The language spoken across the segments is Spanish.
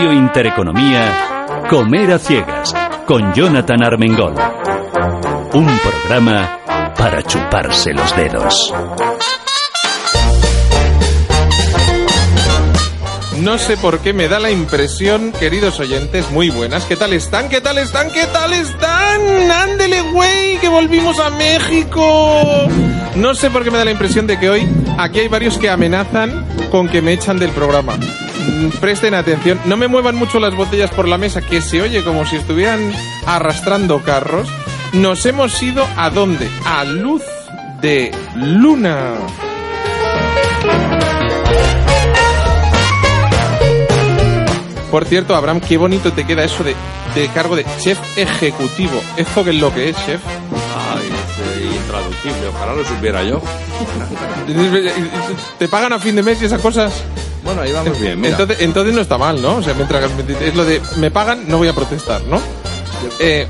Radio Intereconomía, Comer a Ciegas, con Jonathan Armengol. Un programa para chuparse los dedos. No sé por qué me da la impresión, queridos oyentes, muy buenas. ¿Qué tal están? ¿Qué tal están? ¿Qué tal están? Ándele, güey, que volvimos a México. No sé por qué me da la impresión de que hoy aquí hay varios que amenazan con que me echan del programa. Mm, Presten atención, no me muevan mucho las botellas por la mesa, que se oye como si estuvieran arrastrando carros. Nos hemos ido a dónde? A luz de luna. Por cierto, Abraham, qué bonito te queda eso de, de cargo de chef ejecutivo. ¿Esto qué es lo que es, chef? Ay, es intraducible, ojalá lo supiera yo. ¿Te pagan a fin de mes y esas cosas? Bueno, ahí vamos bien, mira. Entonces, entonces no está mal, ¿no? O sea, mientras es lo de me pagan, no voy a protestar, ¿no? Eh,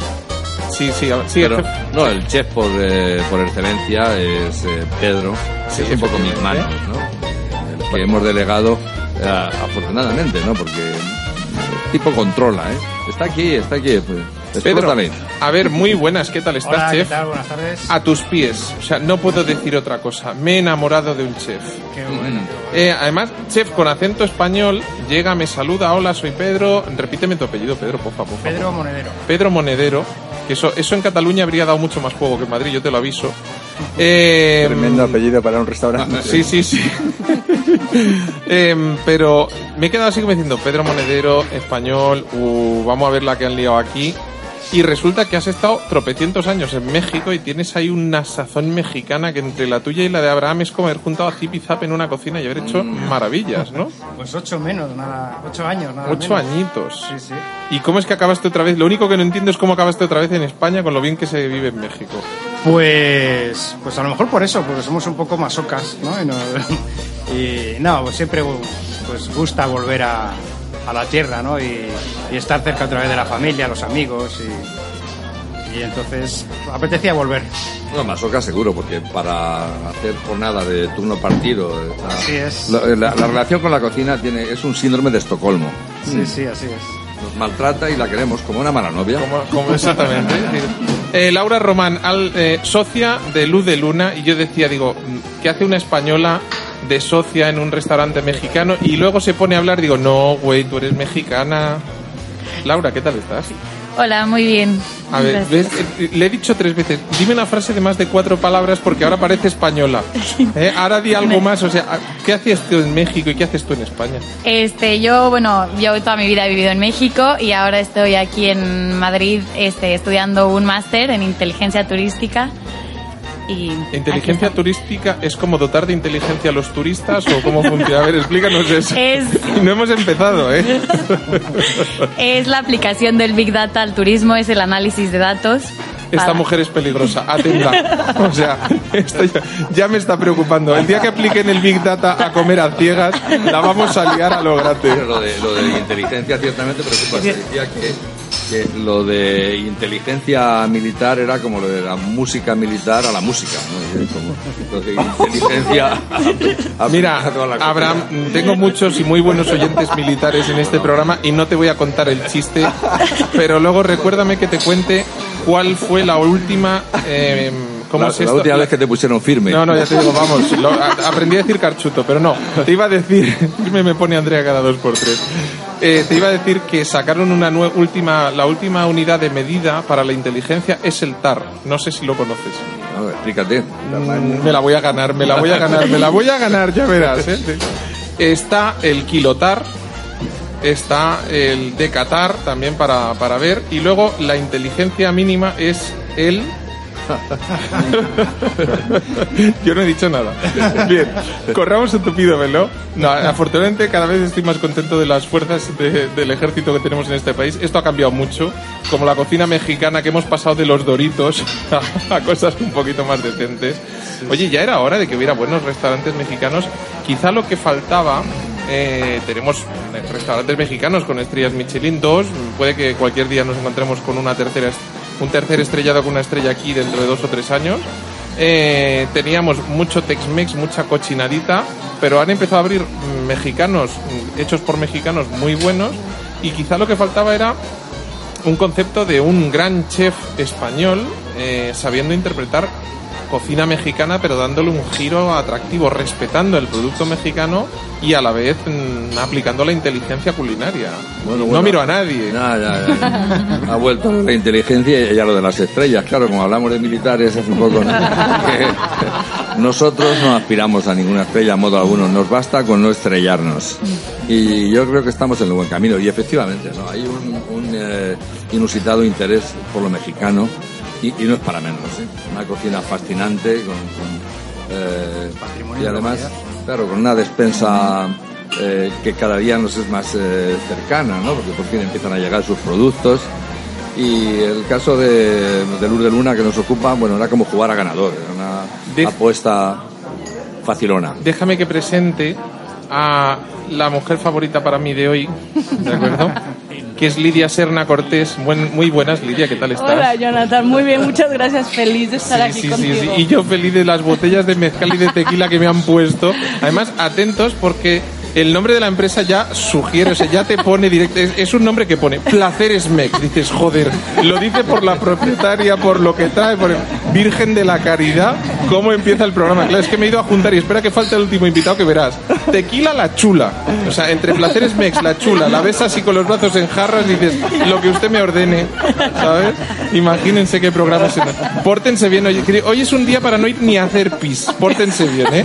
sí, sí, sí. Pero, el- no, el chef por, eh, por excelencia es eh, Pedro, que Sí, es un poco mis manos, ¿no? El que hemos delegado, eh, afortunadamente, ¿no? Porque el tipo controla, ¿eh? Está aquí, está aquí, pues. Pedro, explótale. a ver, muy buenas, ¿qué tal estás, Hola, ¿qué chef? tal? Buenas tardes. A tus pies. O sea, no puedo decir otra cosa. Me he enamorado de un chef. Qué bueno. Eh, además, chef con acento español, llega, me saluda, hola, soy Pedro. Repíteme tu apellido, Pedro, por favor. Pedro Monedero. Pedro Monedero, que eso, eso en Cataluña habría dado mucho más juego que en Madrid, yo te lo aviso. Eh, Tremendo apellido para un restaurante. Sí, sí, sí. Em, pero me he quedado así como diciendo, Pedro Monedero, español, uh, vamos a ver la que han liado aquí. Y resulta que has estado tropecientos años en México y tienes ahí una sazón mexicana que entre la tuya y la de Abraham es como haber juntado a Zip y Zap en una cocina y haber hecho maravillas, ¿no? Pues ocho menos, nada. Ocho años, nada Ocho menos. añitos. Sí, sí. ¿Y cómo es que acabaste otra vez? Lo único que no entiendo es cómo acabaste otra vez en España con lo bien que se vive en México. Pues, pues a lo mejor por eso, porque somos un poco masocas, ¿no? Y no, y, no, pues siempre pues gusta volver a, a la tierra, ¿no? Y, y estar cerca otra vez de la familia, los amigos y, y entonces apetecía volver. No, Masoca seguro, porque para hacer jornada de turno partido... está- Así es. La, la- la relación con la cocina tiene, es un síndrome de Estocolmo. Sí, sí, así es. Nos maltrata y la queremos como una mala novia. Como, como exactamente. Eh, Laura Román, al- eh, socia de Luz de Luna, y yo decía, digo, mm, ¿qué hace una española de socia en un restaurante mexicano? Y luego se pone a hablar, digo, no, güey, tú eres mexicana. Laura, ¿qué tal estás? Hola, muy bien. A ver, le he dicho tres veces, dime una frase de más de cuatro palabras porque ahora parece española. Eh, Ahora di algo más, o sea, ¿qué hacías tú en México y qué haces tú en España? Este, yo, bueno, yo toda mi vida he vivido en México y ahora estoy aquí en Madrid este, estudiando un máster en inteligencia turística. Y ¿Inteligencia turística es como dotar de inteligencia a los turistas o cómo funciona? A ver, explícanos eso. Es- No hemos empezado, ¿eh? Es la aplicación del Big Data al turismo, es el análisis de datos. Esta mujer es peligrosa, atenta. O sea, esto ya, ya me está preocupando. El día que apliquen el Big Data a comer a ciegas, la vamos a liar a lo Pero grande. lo de, lo de inteligencia ciertamente preocupa. Se decía que, que lo de inteligencia militar era como lo de la música militar a la música. ¿no? Como- Entonces, inteligencia. Mira, a toda la cosa. Abraham, tengo muchos y muy buenos oyentes militares en este programa y no te voy a contar el chiste, pero luego recuérdame que te cuente cuál fue la última... eh, ¿Cómo la, es la esto? última vez que te pusieron firme. No, no, ya te digo, vamos. lo- a- aprendí a decir carchuto, pero no. Te iba a decir. Me, me pone Andrea cada dos por tres. Eh, te iba a decir que sacaron una última. La última unidad de medida para la inteligencia es el TAR. No sé si lo conoces. A ver, explícate. Mm, Me la voy a ganar, me la voy a ganar, me la voy a ganar, ya verás. ¿eh? Está el kilotar. Está el decatar también para, para ver. Y luego la inteligencia mínima es el Yo no he dicho nada. Bien, corramos un tupido velo. No, afortunadamente cada vez estoy más contento de las fuerzas de- del ejército que tenemos en este país. Esto ha cambiado mucho, como la cocina mexicana que hemos pasado de los doritos a, a cosas un poquito más decentes. Oye, ya era hora de que hubiera buenos restaurantes mexicanos. Quizá lo que faltaba eh, tenemos restaurantes mexicanos con estrellas Michelin 2. Puede que cualquier día nos encontremos con una tercera, est- un tercer estrellado con una estrella aquí dentro de dos o tres años. Eh, teníamos mucho Tex-Mex, mucha cochinadita, pero han empezado a abrir mexicanos, hechos por mexicanos muy buenos. y quizá lo que faltaba era un concepto de un gran chef español eh, sabiendo interpretar cocina mexicana, pero dándole un giro atractivo, respetando el producto mexicano y a la vez mm, aplicando la inteligencia culinaria. Bueno, no miro a nadie. Ya, ya, ya. Ha vuelto la inteligencia y ya lo de las estrellas. Claro, como hablamos de militares es un poco... nosotros no aspiramos a ninguna estrella, a modo alguno. Nos basta con no estrellarnos. Y yo creo que estamos en el buen camino. Y efectivamente, ¿no? hay un, un, eh, inusitado interés por lo mexicano. Y, y no es para menos. ¿eh? Una cocina fascinante con... con, eh, y además, claro, con una despensa eh, que cada día nos es más cercana, ¿no? Porque por fin empiezan a llegar sus productos. Y el caso de, de Luz de Luna que nos ocupa, bueno, era como jugar a ganador, era una De- apuesta facilona. Déjame que presente a la mujer favorita para mí de hoy, ¿de acuerdo? que es Lidia Serna Cortés. Buen- muy buenas, Lidia, ¿qué tal estás? Hola, Jonathan. Muy bien, muchas gracias. Feliz de estar aquí Sí, sí, contigo. sí. Y yo feliz de las botellas de mezcal y de tequila que me han puesto. Además, atentos porque el nombre de la empresa ya sugiere, o sea, ya te pone directo. Es, es un nombre que pone Placeres Mex. Dices, joder, lo dice por la propietaria, por lo que trae, por el Virgen de la Caridad. ¿Cómo empieza el programa? Claro, es que me he ido a juntar y espera que falte el último invitado que verás. Tequila la chula. O sea, entre Placeres Mex, la chula, la ves así con los brazos en jarras dices, lo que usted me ordene, ¿sabes? Imagínense qué programa ese. Pórtense bien, que hoy es un día para no ir ni a hacer pis. Pórtense bien, ¿eh?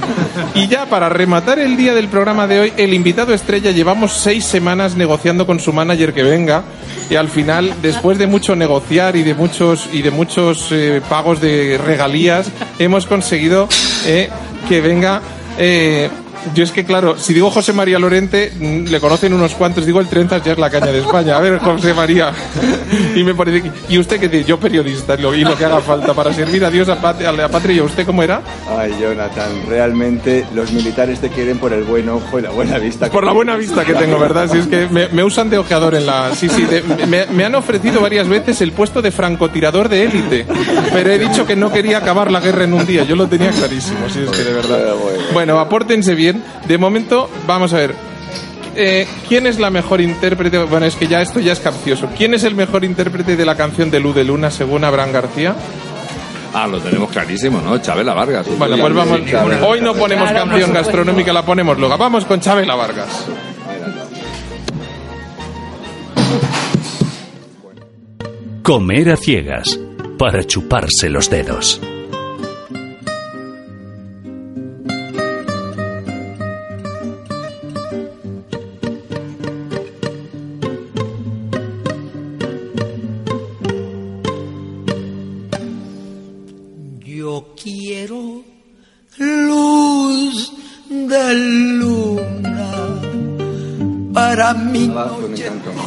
Y ya para rematar el día del programa de hoy, el invitado estrella llevamos seis semanas negociando con su manager que venga y al final, después de mucho negociar y de muchos y de muchos eh, pagos de regalías, hemos conseguido eh, que venga. eh, yo es que, claro, si digo José María Lorente, mm, le conocen unos cuantos, digo el Trenzas ya es la caña de España. A ver, José María. Y me parece que- ¿Y usted qué dice? Yo periodista, lo- y lo que haga falta para servir a Dios, a, pat- a la patria. ¿Y a usted cómo era? Ay, Jonathan, realmente los militares te quieren por el buen ojo y la buena vista. Por la buena vista que tengo, ¿verdad? Si es que me, me usan de ojeador en la... Sí, sí, de- me, me han ofrecido varias veces el puesto de francotirador de élite, pero he dicho que no quería acabar la guerra en un día, yo lo tenía clarísimo, si es que de verdad. Bueno, apórtense bien. De momento, vamos a ver. Eh, ¿Quién es la mejor intérprete? Bueno, es que ya esto ya es capcioso. ¿Quién es el mejor intérprete de la canción de Luz de Luna según Abraham García? Ah, lo tenemos clarísimo, ¿no? Chabela Vargas. Bueno, pues vamos. Hoy no ponemos Claro, canción gastronómica, la ponemos luego. Vamos con Chabela Vargas. Comer a ciegas para chuparse los dedos.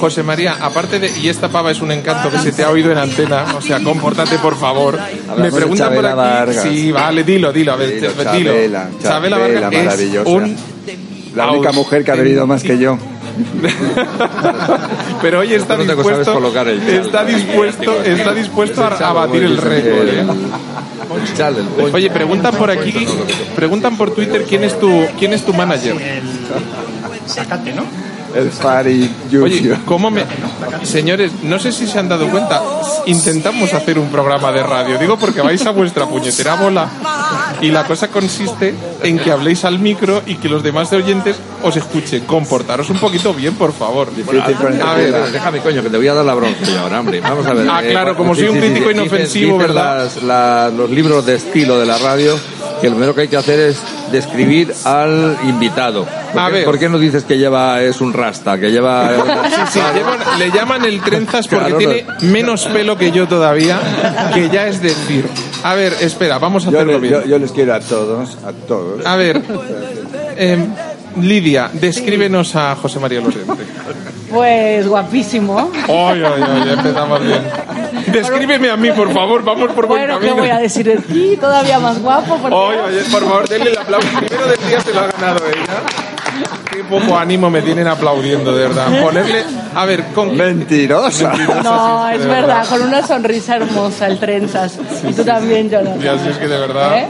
José María, aparte de. Y esta pava es un encanto que se te ha oído en antena, o sea, compórtate por favor. Me Hablamos de preguntan por aquí. Vargas. Sí, vale, dilo, dilo, a ver, Dilo, dilo. Chabela, Vargas es maravillosa. un. La única mujer que ha bebido más que yo. Pero hoy está dispuesto, sabes colocar el chal. está dispuesto, está dispuesto a, a batir el récord. ¿eh? Oye, preguntan por aquí, preguntan por Twitter quién es tu, quién es tu manager. Sacate, ¿no? El Fari Oye. ¿cómo me...? Señores, no sé si se han dado cuenta, intentamos hacer un programa de radio. Digo porque vais a vuestra puñetera bola y la cosa consiste en que habléis al micro y que los demás oyentes os escuchen. Comportaros un poquito bien, por favor. Bueno, a ver, déjame, coño, que te voy a dar la bronca ahora, hombre. Vamos a ver. Ah, eh, claro, como sí, soy un sí, sí, crítico inofensivo, ¿verdad? las- la- los libros de estilo de la radio, que lo primero que hay que hacer es describir al invitado. ¿Por A qué, ver. ¿Por qué no dices que lleva, es un rasta, que lleva... Sí, sí, llevan- le llaman el trenzas porque Claro, tiene menos pelo que yo todavía, que ya es decir. A ver, espera, vamos a Yo, hacerlo le- bien. yo- yo les quiero a todos, a todos. A ver, em, Lidia, descríbenos a José María Lorente. Pues guapísimo. Ay, ay, ay, empezamos bien. Descríbeme a mí, por favor, vamos por buen Bueno, ¿qué camino. voy a decir de ti? Todavía más guapo. Porque Ay, ay, por favor, denle el aplauso. Primero del día se lo ha ganado ella. Qué poco ánimo me tienen aplaudiendo, de verdad. Ponerle. A ver, con. Mentirosa. No, sí, es verdad, verdad. con una sonrisa hermosa, el trenzas. y tú también, Jonathan. Ya, sí, es que de verdad. ¿Eh?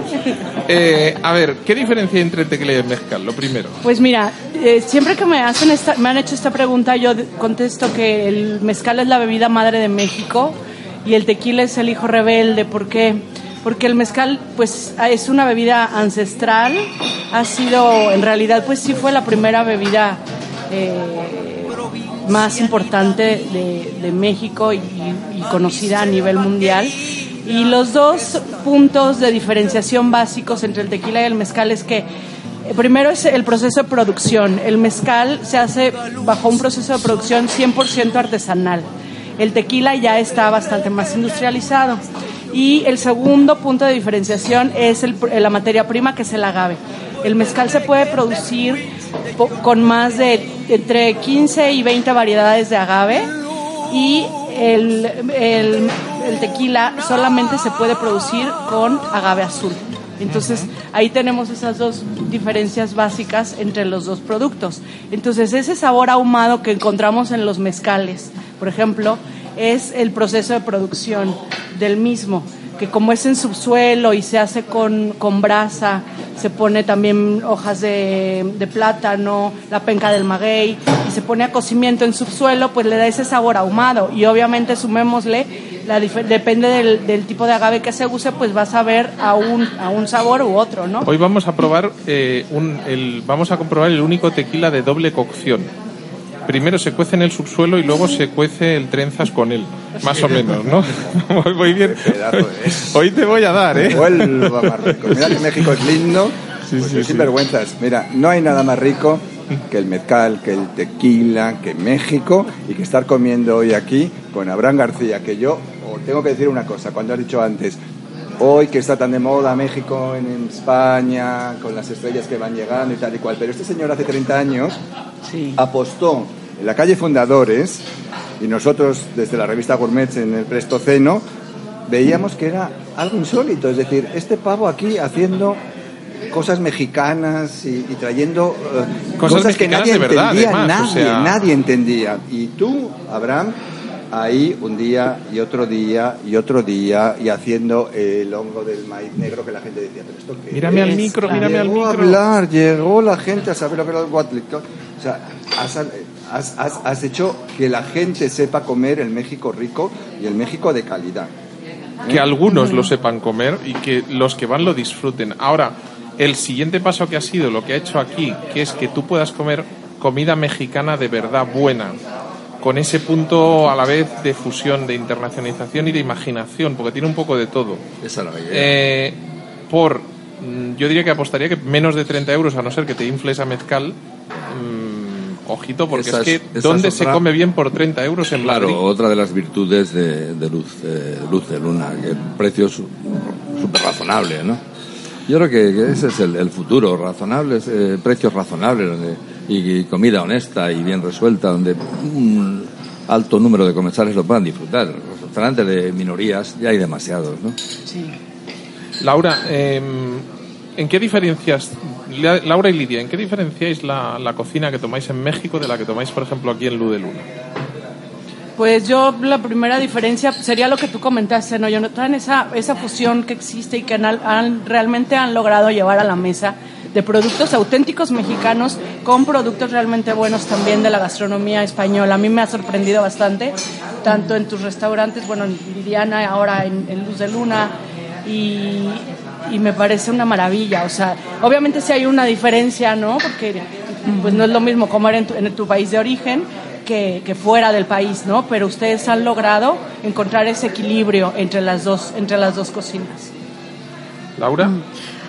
Eh, a ver, ¿qué diferencia hay entre el tequila y el mezcal? Lo primero. Pues mira, eh, siempre que me hacen esta, me han hecho esta pregunta, yo contesto que el mezcal es la bebida madre de México y el tequila es el hijo rebelde. ¿Por qué? Porque el mezcal, pues, es una bebida ancestral. Ha sido, en realidad, pues sí fue la primera bebida eh, más importante de, México y, y conocida a nivel mundial. Y los dos puntos de diferenciación básicos entre el tequila y el mezcal es que eh, Primero es el proceso de producción. El mezcal se hace bajo un proceso de producción 100% artesanal. El tequila ya está bastante más industrializado. Y el segundo punto de diferenciación es el- la materia prima, que es el agave. El mezcal se puede producir con más de entre 15 y 20 variedades de agave y el- el tequila solamente se puede producir con agave azul. Entonces ahí tenemos esas dos diferencias básicas entre los dos productos. Entonces ese sabor ahumado que encontramos en los mezcales, por ejemplo, es el proceso de producción del mismo, que como es en subsuelo y se hace con, con brasa, se pone también hojas de, de plátano, la penca del maguey y se pone a cocimiento en subsuelo, pues le da ese sabor ahumado y obviamente sumémosle, la depende del, tipo de agave que se use, pues vas a ver a un, a un sabor u otro, ¿no? Hoy vamos a probar eh, el, vamos a comprobar el único tequila de doble cocción. Primero se cuece en el subsuelo y luego se cuece el trenzas con él, más o menos, ¿no? Voy- bien. Hoy te voy a dar, ¿eh? Vuelva más rico. Mira que México es lindo. pues sí, sin vergüenzas. Mira, no hay nada más rico que el mezcal, que el tequila, que México y que estar comiendo hoy aquí con Abraham García, que yo tengo que decir una cosa, cuando has dicho antes, hoy que está tan de moda México en, en España, con las estrellas que van llegando y tal y cual, pero este señor hace 30 años apostó en la calle Fundadores y nosotros desde la revista Gourmet en el Prestoceno veíamos que era algo insólito, es decir, este pavo aquí haciendo cosas mexicanas y, y trayendo eh, Cosas cosas, que nadie de verdad, entendía, además, o nadie, sea- nadie entendía. Y tú, Abraham, ahí un día y otro día y otro día y haciendo el hongo del maíz negro que la gente decía, pero esto qué Mírame al es?". micro, mírame al a micro. hablar, llegó la gente a saber lo que era el. O sea, has, has- has- has hecho que la gente sepa comer el México rico y el México de calidad. que algunos lo sepan comer y que los que van lo disfruten. Ahora, el siguiente paso que ha sido lo que ha hecho aquí, que es que tú puedas comer comida mexicana de verdad buena, con ese punto a la vez de fusión, de internacionalización y de imaginación, porque tiene un poco de todo. Esa era la idea. Eh, por, mm, yo diría que apostaría que menos de 30 euros, a no ser que te infles a mezcal. mm, ojito, porque Esa es que es- ¿dónde es se otra- come bien por 30 euros en Claro, Madrid? otra de las virtudes de, de luz, eh, luz de luna, que el precio es súper razonable, ¿no? Yo creo que, que ese es el, el futuro, razonables, eh, precios razonables donde, y, comida honesta y bien resuelta, donde un alto número de comensales lo puedan disfrutar. Los restaurantes de minorías ya hay demasiados, ¿no? Laura, eh, ¿en qué diferencias, La- Laura y Lidia, ¿en qué diferenciáis la, la cocina que tomáis en México de la que tomáis, por ejemplo, aquí en Luz de Luna? Pues yo la primera diferencia sería lo que tú comentaste, ¿no, Jonathan? Esa, esa fusión que existe y que han, han- realmente han logrado llevar a la mesa de productos auténticos mexicanos con productos realmente buenos también de la gastronomía española. A mí me ha sorprendido bastante, tanto en tus restaurantes, bueno, en Liliana, ahora en, en Luz de Luna, y, y me parece una maravilla. O sea, obviamente sí hay una diferencia, ¿no? Porque pues no es lo mismo comer en tu, en tu país de origen que, que fuera del país, ¿no? Pero ustedes han logrado encontrar ese equilibrio entre las dos, entre las dos cocinas. Laura,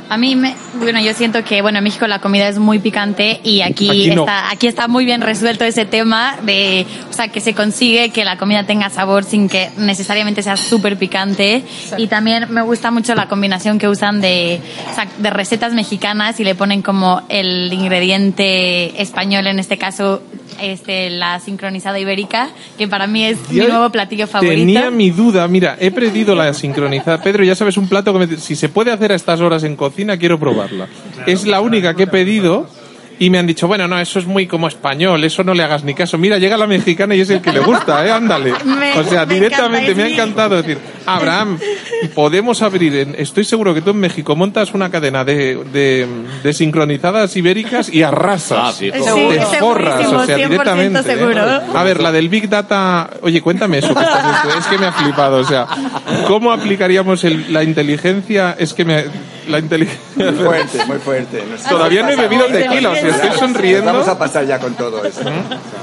A mí, me, bueno, yo siento que, bueno, en México la comida es muy picante y aquí, Aquí no. está, aquí está muy bien resuelto ese tema de, o sea, que se consigue que la comida tenga sabor sin que necesariamente sea súper picante. Y también me gusta mucho la combinación que usan de, o sea, de recetas mexicanas y le ponen como el ingrediente español, en este caso, este, la sincronizada ibérica, que para mí es mi nuevo platillo favorito. tenía mi duda. Mira, he perdido la sincronizada. Pedro, ya sabes, un plato que me- si se puede hacer a estas horas en cocina, quiero probarla. Es la única que he pedido Y me han dicho, bueno, no, eso es muy como español, eso no le hagas ni caso. Mira, llega la mexicana y es el que le gusta, ¿eh? Ándale. Me- o sea, me directamente encanta, me ha encantado decir, Abraham, podemos abrir, en- estoy seguro que tú en México montas una cadena de, de, de sincronizadas ibéricas y arrasas. Ah. Te Sí, forras, o sea, 100% directamente. ¿eh? A ver, la del Big Data, oye, cuéntame eso, que estás- es que me ha flipado, o sea, ¿cómo aplicaríamos el- la inteligencia? Es que me, la inteligencia... Muy fuerte, muy fuerte. Nos- Todavía no he bebido tequila, o sea, estoy Nos sonriendo. Vamos a pasar ya con todo eso.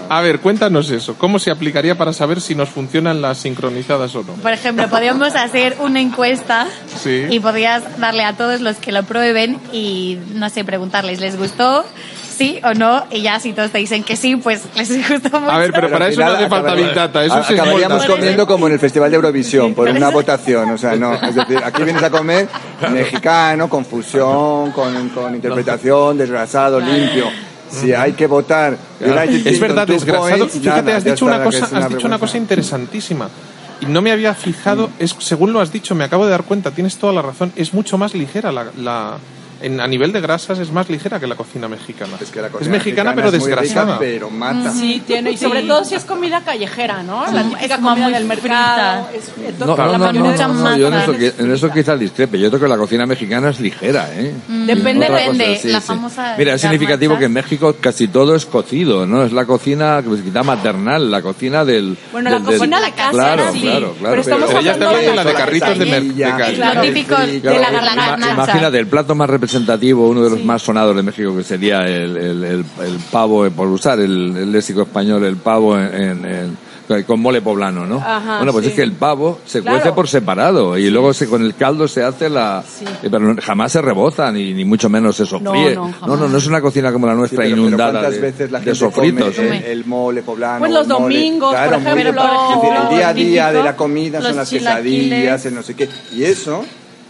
A ver, cuéntanos eso. ¿Cómo se aplicaría para saber si nos funcionan las sincronizadas o no? Por ejemplo, podríamos hacer una encuesta Sí. y podrías darle a todos los que lo prueben y, no sé, preguntarles, ¿les gustó? Sí o no, y ya si todos te dicen que sí, pues les gustó mucho. A ver, pero para eso no hace falta Big Data, eso se Acabaríamos esmolda. comiendo como en el Festival de Eurovisión, por una votación. O sea, no. Es decir, aquí vienes a comer mexicano, con fusión, con, con interpretación, desgrasado, limpio. Si hay que votar. United Es verdad, points, Fíjate, has dicho una cosa, es una has dicho una cosa interesantísima. Y no me había fijado, es, según lo has dicho, me acabo de dar cuenta, tienes toda la razón, es mucho más ligera la... la- en, a nivel de grasas es más ligera que la cocina mexicana. Es que la es cocina mexicana, pero es muy rica, desgrasada. pero mata. Sí, tiene, y sobre Sí. todo si es comida callejera, ¿no? La típica comida del mercado. Es, No, la no, no, no, mayonesa no, es no, yo en eso, en eso quizás discrepe. Yo creo que la cocina mexicana es ligera, ¿eh? Depende, depende. sí, la sí. famosa. Mira, es significativo que en México casi todo es cocido, ¿no? Es la cocina, pues, quizá maternal, la cocina del... Bueno, la del- del- cocina de casa, Claro, sí. claro, claro. Pero estamos Pero hablando de la de carritos de, mer- de quesadilla, calle. Lo típico de la garnacha. Imagínate, el plato más representativo, uno de los más sonados de México, que sería el, el, el- el pavo, eh, por usar el, el léxico español, el pavo en, en- en- con mole poblano, ¿no? Ajá, bueno, pues sí. es que el pavo se Claro. cuece por separado y luego se, con el caldo se hace la... eh, Pero jamás se rebota, ni, ni mucho menos se sofríe. No, no, no, no, no es una cocina como la nuestra pero- pero inundada ¿Cuántas de, veces la de gente sofritos. come ¿eh? el, el mole poblano? Pues los mole- domingos, por ejemplo, el día a día de la comida son las quesadillas, el no sé qué. Y eso,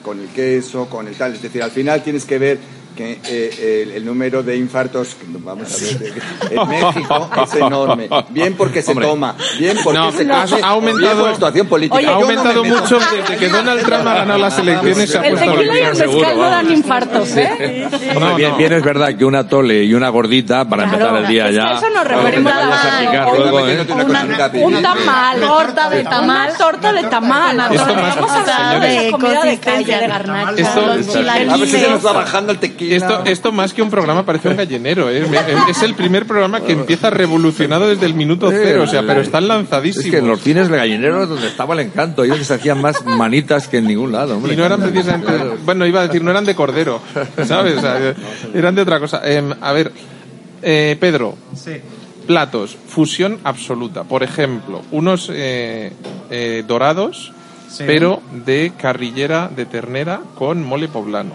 con el queso, con el tal. Es decir, al final tienes que ver que eh, el, el número de infartos, vamos a ver, en México es enorme. Bien porque se Hombre. toma, bien porque No, se ha- come, ha aumentado- bien por situación política. Oye, Ha Yo no me aumentado mucho desde que Donald Trump ha ganado las elecciones. Se ha El tequila y el mezcal no dan infartos, ¿eh? No, bien, no. bien es verdad que una tole y una gordita para Claro, empezar el día es que ya. eso nos Claro, referimos a la- luego, una- ¿eh? una Un tamal. Torta de tamal. Torta de tamal. Vamos a hablar de comida de calle, de garnacha. A ver si se nos va bajando el tequila. Esto, esto más que un programa parece un gallinero, ¿eh? Es el primer programa que empieza revolucionado desde el minuto cero, o sea, pero están Es lanzadísimos. que en los cines de gallineros donde estaba el encanto, ellos se hacían más manitas que en ningún lado, hombre. Y no eran precisamente, bueno, iba a decir, no eran de cordero, ¿sabes? O sea, eran de otra cosa. Em, a ver, eh, Pedro, Sí. platos, fusión absoluta. Por ejemplo, unos eh, eh, dorados, Sí. pero de carrillera de ternera con mole poblano.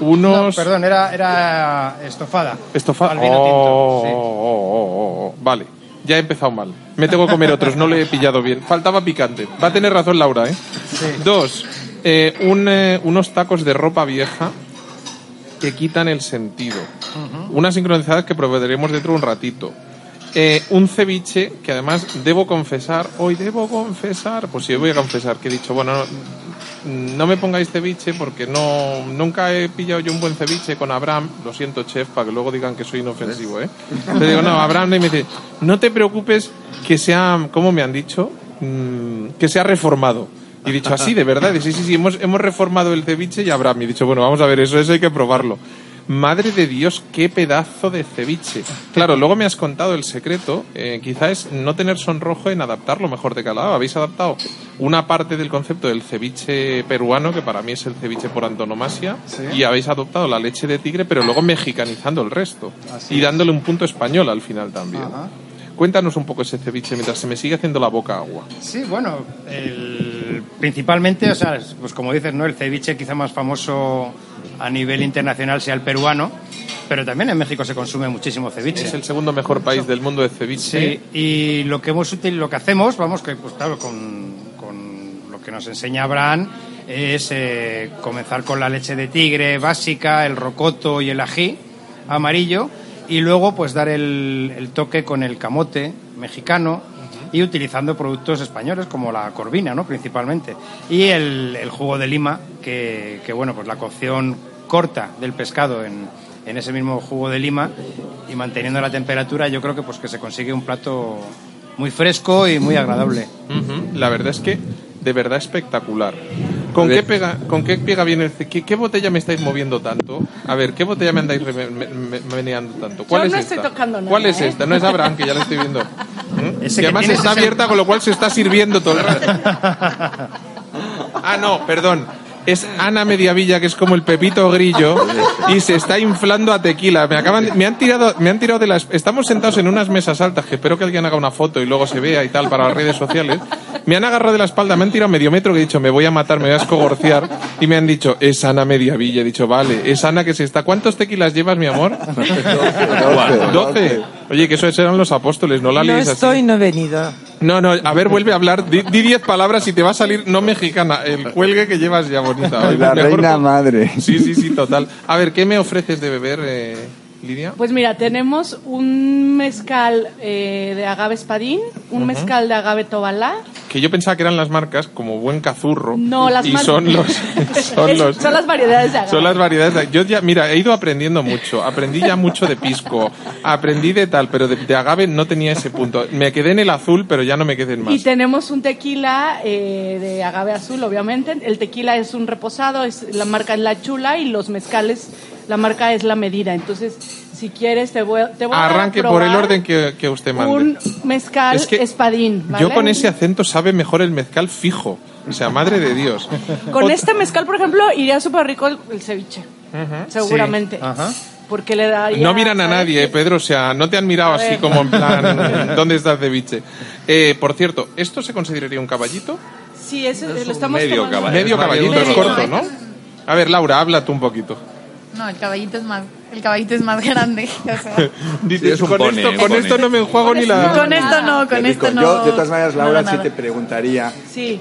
No, Unos... perdón, era, era estofada. Estofado. Al vino Oh, tinto. oh, oh, oh, oh. Vale, ya he empezado mal. Me tengo que comer otros, no lo he pillado bien. Faltaba picante. Va a tener razón Laura, ¿eh? Dos, eh, un, eh, unos tacos de ropa vieja que quitan el sentido. Unas sincronizadas que proveeremos dentro de un ratito. Eh, un ceviche que además debo confesar, hoy debo confesar, pues sí, voy a confesar que he dicho, bueno, no, no me pongáis ceviche porque no nunca he pillado yo un buen ceviche con Abraham, lo siento chef, para que luego digan que soy inofensivo, ¿eh? Le digo, no, Abraham y me dice, no te preocupes que sea, ¿cómo me han dicho? Mm, que sea reformado. Y he dicho, así, de verdad, Y, sí, sí, sí, hemos, hemos reformado el ceviche y Abraham. Y he dicho, bueno, vamos a ver, eso, eso hay que probarlo. Madre de Dios, qué pedazo de ceviche. Claro, luego me has contado el secreto, eh, quizá es no tener sonrojo en adaptarlo mejor de cada lado. Habéis adaptado una parte del concepto del ceviche peruano, que para mí es el ceviche por antonomasia, y habéis adoptado la leche de tigre, pero luego mexicanizando el resto. y dándole un punto español al final también. Ajá. Cuéntanos un poco ese ceviche mientras se me sigue haciendo la boca agua. Sí, bueno, el- principalmente, o sea, pues como dices, ¿no? El ceviche quizá más famoso a nivel internacional sea el peruano, pero también en México se consume muchísimo ceviche. Es el segundo mejor país del mundo de ceviche. Sí, y lo que hemos lo que hacemos, vamos, que pues claro, con, con lo que nos enseña Abraham es eh, comenzar con la leche de tigre básica, el rocoto y el ají amarillo, y luego pues dar el, el toque con el camote mexicano y utilizando productos españoles como la corvina, ¿no? Principalmente. Y el, jugo de lima, que, que, bueno, pues la cocción corta del pescado en, en ese mismo jugo de lima y manteniendo la temperatura, yo creo que pues que se consigue un plato muy fresco y muy agradable. La verdad es que de verdad espectacular. ¿Con qué pega, con qué pega bien el ce- ¿Qué, qué botella me estáis moviendo tanto? A ver, ¿qué botella me andáis reme- me- me- meneando tanto? ¿Cuál Yo es no esta? estoy tocando nada, ¿Cuál es ¿eh? esta? No es Abraham, que ya la estoy viendo. ¿Mm? Que además está abierta, con lo cual se está sirviendo todo el rato. Ah, no, perdón. Es Ana Mediavilla, que es como el Pepito Grillo, y se está inflando a tequila. Me acaban, de- me han tirado, me han tirado de las. Estamos sentados en unas mesas altas, que espero que alguien haga una foto y luego se vea y tal para las redes sociales. Me han agarrado de la espalda, me han tirado medio metro que he dicho, me voy a matar, me voy a escogorciar, y me han dicho, es Ana Mediavilla. He dicho, vale, es Ana que se está. ¿Cuántos tequilas llevas, mi amor? Doce. Oye, que esos eran los apóstoles, no la No leéis así. estoy, no he venido. No, no, a ver, vuelve a hablar. Di di diez palabras y te va a salir no mexicana. El cuelgue que llevas ya bonita. hoy. La Mejor reina madre. Sí, sí, sí, total. A ver, ¿qué me ofreces de beber, eh, Lidia? Pues mira, tenemos un mezcal eh, de agave espadín, un mezcal de agave tobalá. Que yo pensaba que eran las marcas como buen cazurro. No, las Y mar- son los. Son, los, son las variedades de agave. Son las variedades. de- Yo ya, mira, he ido aprendiendo mucho. Aprendí ya mucho de pisco. Aprendí de tal, pero de, de agave no tenía ese punto. Me quedé en el azul, pero ya no me quedé en más. Y tenemos un tequila eh, de agave azul, obviamente. El tequila es un reposado, es, la marca es la chula y los mezcales, la marca es la medida. Entonces, si quieres, te voy, te voy a Arranque por probar el orden que, que usted mande. Un mezcal Es que espadín. ¿vale? Yo con ese acento sabe mejor el mezcal fijo. O sea, madre de Dios. Con Ot- este mezcal, por ejemplo, iría súper rico el, el ceviche. Seguramente. Sí, ajá. Porque le daría. No miran a nadie, eh, Pedro. O sea, no te han mirado A así ver. como en plan, ¿dónde está el ceviche? Eh, por cierto, ¿esto se consideraría un caballito? Sí, ese, Es lo estamos medio tomando. caballito. Medio caballito, es corto. ¿no? A ver, Laura, habla tú un poquito. No, el caballito es más, el caballito es más grande. o sea. Sí, es un con, pone, esto, un con pone. esto no me enjuago ni la... con esto no, con esto no. Yo, de todas maneras, no Laura, da sí te preguntaría, Sí,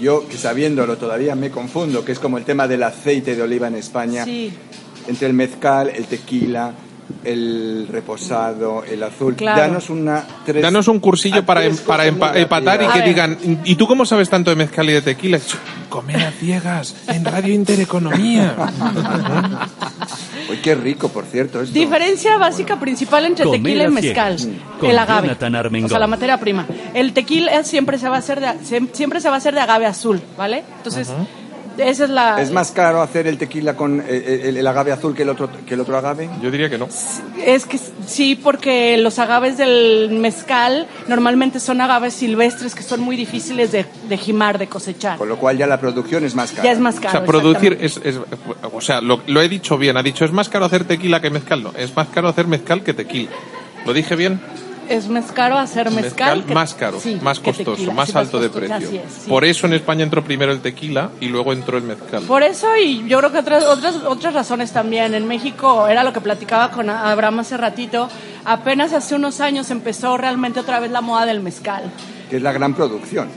yo que sabiéndolo todavía me confundo, que es como el tema del aceite de oliva en España, sí. entre el mezcal, el tequila, el reposado, el azul. Claro. Danos una... Tres, Danos un cursillo para, em- para empa- empatar y que digan, ¿y tú cómo sabes tanto de mezcal y de tequila? Comer a ciegas en Radio Intereconomía. Uy, qué rico, por cierto. Esto. Diferencia básica principal entre Comer tequila y mezcal. con El agave. O sea, la materia prima. El tequila siempre se va a hacer de, siem- siempre se va a hacer de agave azul, ¿vale? Entonces, esa es la... ¿Es más caro hacer el tequila con eh, el, el agave azul que el otro que el otro agave? Yo diría que no. Es que sí, porque los agaves del mezcal normalmente son agaves silvestres que son muy difíciles de, de jimar, de cosechar. Con lo cual ya la producción es más cara. Ya es más O caro. sea, producir es, es- o sea, lo, lo he dicho bien. Ha dicho, es más caro hacer tequila que mezcal. No, es más caro hacer mezcal que tequila. ¿Lo dije bien? Es más caro hacer mezcal. que- más caro, sí, más costoso, tequila, más sí, alto de costoso, precio. así es, sí. Por eso en España entró primero el tequila y luego entró el mezcal. Por eso y yo creo que otras, otras, otras razones también. En México era lo que platicaba con Abraham hace ratito. Apenas hace unos años empezó realmente otra vez la moda del mezcal. Que es la gran producción.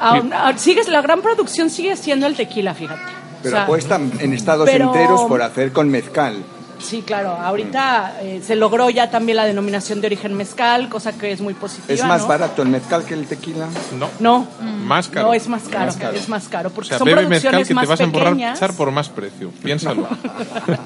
Aún- aún sigues, la gran producción sigue siendo el tequila, fíjate. O Pero sea, apuestan en estados pero- enteros por hacer con mezcal. Sí, claro. Ahorita eh, se logró ya también la denominación de origen mezcal, cosa que es muy positiva. ¿Es más ¿no? barato el mezcal que el tequila? No, No, más caro. no es más caro, Más caro. es más caro, O porque sea, son bebe mezcal producciones que te más vas a pequeñas. emborrachar por más precio. Piénsalo.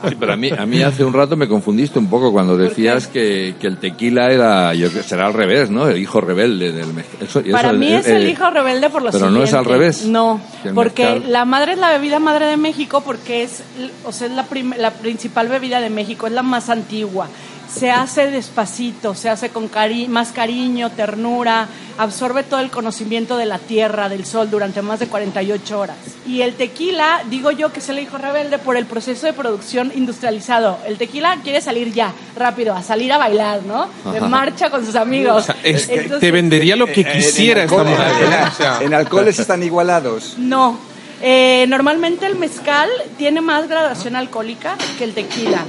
Sí, pero a mí, a mí hace un rato me confundiste un poco cuando decías que, que el tequila era, yo creo que será al revés, ¿no? El hijo rebelde del mezcal. Para eso, mí es el eh, hijo rebelde por lo pero no es al revés. No, porque mezcal- la madre es la bebida madre de México porque es, o sea, es la, prim- la principal bebida de México, es la más antigua. Se hace despacito, se hace con cari más cariño, ternura, absorbe todo el conocimiento de la tierra, del sol durante más de 48 horas. Y el tequila, digo yo que es el hijo rebelde por el proceso de producción industrializado. El tequila quiere salir ya, rápido, a salir a bailar, ¿no? De Ajá. marcha con sus amigos. O sea, es Entonces- te vendería lo que Eh, eh, quisiera en esta alcohol- mujer. en- ¿eh? Sea, en alcoholes están igualados. No. Eh, normalmente el mezcal tiene más graduación alcohólica que el tequila.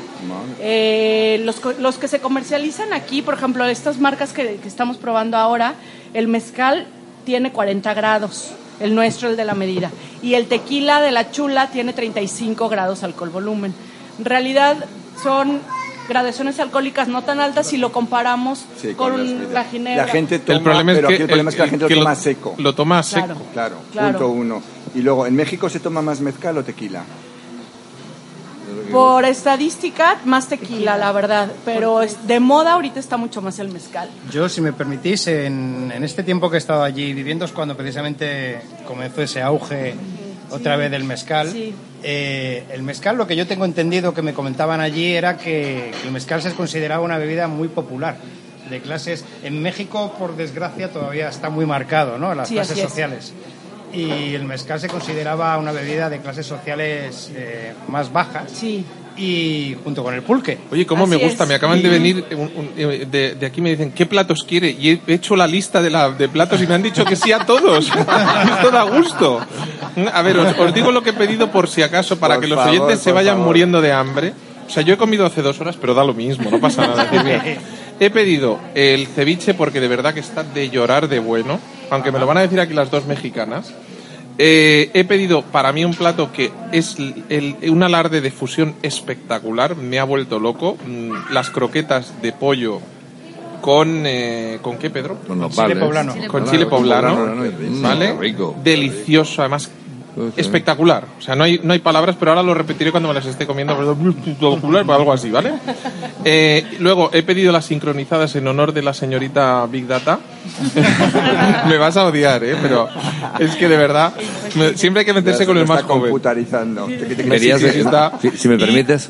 Eh, los, que se comercializan aquí, por ejemplo, estas marcas que, que estamos probando ahora, el mezcal tiene 40 grados, el nuestro, el de la medida. Y el tequila de la chula tiene 35 grados alcohol volumen. En realidad son graduaciones alcohólicas no tan altas si lo comparamos Sí, con, las medidas. la ginebra. La gente toma, el problema es pero que, aquí el problema es que la gente que lo toma seco. Lo toma seco. Claro. Claro, Claro. punto uno. Y luego, ¿en México se toma más mezcal o tequila? Por estadística, más tequila, la verdad. Pero es- de moda ahorita está mucho más el mezcal. Yo, si me permitís, en, en este tiempo que he estado allí viviendo es cuando precisamente comenzó ese auge otra vez del mezcal. Sí. Eh, el mezcal, lo que yo tengo entendido que me comentaban allí era que, que el mezcal se consideraba una bebida muy popular de clases. En México, por desgracia, todavía está muy marcado, ¿no? Las Sí, clases sociales. Y el mezcal se consideraba una bebida de clases sociales eh, más bajas. Sí. Y junto con el pulque. Oye, cómo me Así gusta. es. Me acaban de venir un- un- eh, de, de aquí me dicen qué platos quiere y he hecho la lista de, la, de platos y me han dicho que sí a todos. Esto da gusto. A ver, os, os digo lo que he pedido por si acaso para Por que los favor, oyentes se vayan favor. muriendo de hambre. O sea, yo he comido hace dos horas, pero da lo mismo, no pasa nada. He pedido el ceviche porque de verdad que está de llorar de bueno, aunque me lo van a decir aquí las dos mexicanas. Eh, he pedido para mí un plato que es el- el- un alarde de fusión espectacular, me ha vuelto loco. Mm, Las croquetas de pollo con... eh, ¿Con qué, Pedro? Con los Chile poblano. Con chile poblano, Mm, ¿vale? rico. Delicioso, además espectacular. O sea, no hay, no hay palabras, pero ahora lo repetiré cuando me las esté comiendo, o algo así, ¿vale? Eh, luego he pedido las sincronizadas en honor de la señorita Big Data. me vas a odiar, ¿eh? Pero es que de verdad, me- siempre hay que meterse con el más joven. computarizando. Si, si me Y- permites.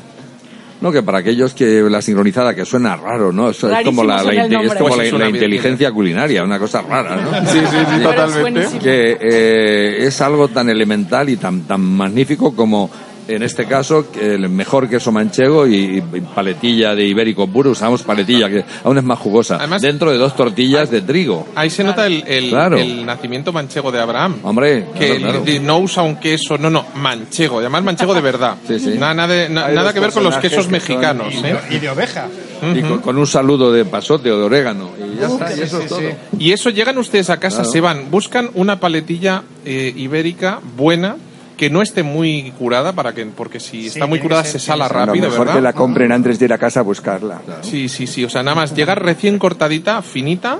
No, que para aquellos que la sincronizada, que suena raro, ¿no? Eso es como la, la es como Pues la, bien. inteligencia culinaria, una cosa rara, ¿no? Sí, sí, sí, totalmente. que eh, es algo tan elemental y tan, tan magnífico como en este caso el mejor queso manchego y, y paletilla de ibérico puro usamos paletilla que aún es más jugosa Además- dentro de dos tortillas de trigo Ahí se nota el, el- Claro. el nacimiento manchego de Abraham. hombre que claro, claro. no usa un queso, no, no, manchego, y además manchego de verdad. Sí, sí. Nada, nada de- na- nada que ver con los quesos que son- mexicanos. Y ¿eh? de, y de oveja. y con, con un saludo de pasote o de orégano y ya está y eso sí, es todo sí. Y eso llegan ustedes a casa, Claro. se van, buscan una paletilla eh, ibérica buena que no esté muy curada para que porque si está muy curada ser- se sala rápido, mejor ¿verdad? que la compren antes de ir a casa a buscarla. Sí, sí, sí, o sea, nada más llegar recién cortadita, finita,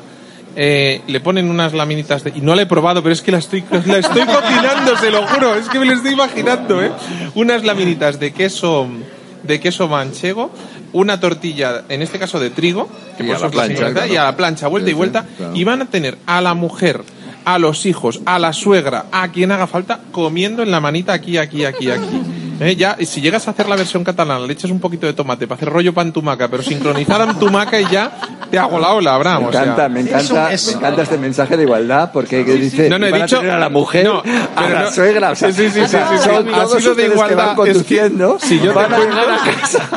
eh, le ponen unas laminitas de... Y no la he probado, pero es que la estoy, la estoy cocinando, se lo juro, es que me lo estoy imaginando, ¿eh? Unas laminitas de queso, de queso manchego, una tortilla, en este caso de trigo, que Y por a eso la es la plancha, claro. y a la plancha, vuelta Sí, y sí, vuelta, claro. y van a tener a la mujer, a los hijos, a la suegra, a quien haga falta, comiendo en la manita aquí, aquí, aquí, aquí. Eh, ya, y si llegas a hacer la versión catalana, le echas un poquito de tomate para hacer rollo pan tumaca, pero sincronizada en tumaca y ya te hago la ola, Abraham. Me o sea. encanta, me encanta, es- me encanta este mensaje de igualdad porque que dice No, no, he van dicho- a a la mujer, No, a la no- suegra, o sea, Sí, sí, sí, sí, sí, sí. son Ha todos sido de igualdad, van es que conduciendo, si yo te van a llegar a casa.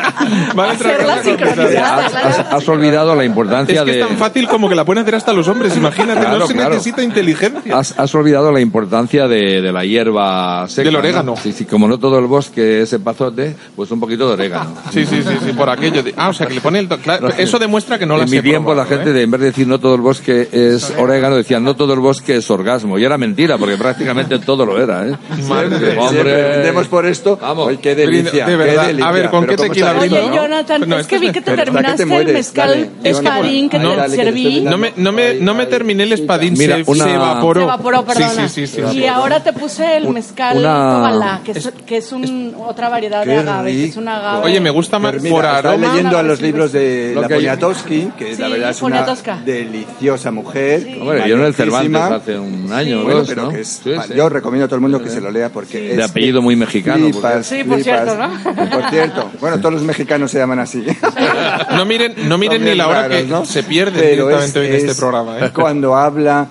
Van a entrar a casa sincronizada. esa- has, has- olvidado la importancia Es que de es tan fácil como que la pueden hacer hasta los hombres, imagínate, no se claro. necesita inteligencia. Has, has olvidado la importancia de, de la hierba seca. Del ¿no? orégano. Sí, sí, como no todo el bosque es pazote, pues un poquito de orégano. Sí, sí, sí, sí, por aquello de... Ah, o sea, que le pone el... claro, eso demuestra que no la en mi tiempo la gente, de, en vez de decir no todo el bosque es orégano, decían no todo el bosque es orgasmo. Y era mentira, porque prácticamente todo lo era. ¿eh? Madre Siempre, Hombre. vendemos por esto. Vamos. Ay, qué delicia, De verdad. qué delicia. A ver, ¿con qué ¿cómo tequila brindo, Oye? Jonathan, No, es que vi que te Pero hasta que terminaste te el mezcal dale. espadín que No, te dale, que te serví. No me, no me, no me terminé el espadín, Mira, se, una- se evaporó. Se evaporó, perdona. Sí, sí, sí. sí. Y ahora te puse el mezcal una- Tobala, que es, que es un, otra variedad de Qué agave, que es un agave. Oye, me gusta más Pero mira, por aroma. leyendo a los libros de Lo la que hay- Poniatowski, que Sí, la verdad es Poniatowska. una deliciosa mujer. Hombre, yo en el Cervantes hace un año o Bueno, dos, pero ¿no? que es, Sí, sí. yo recomiendo a todo el mundo que se lo lea porque De es apellido muy mexicano, flipas, Sí, por flipas. cierto, ¿no? Por cierto, bueno, todos los mexicanos se llaman así. No miren, no miren Son ni bien la hora raros, que ¿no? se pierde Pero directamente hoy en es- este es programa. ¿eh? Cuando habla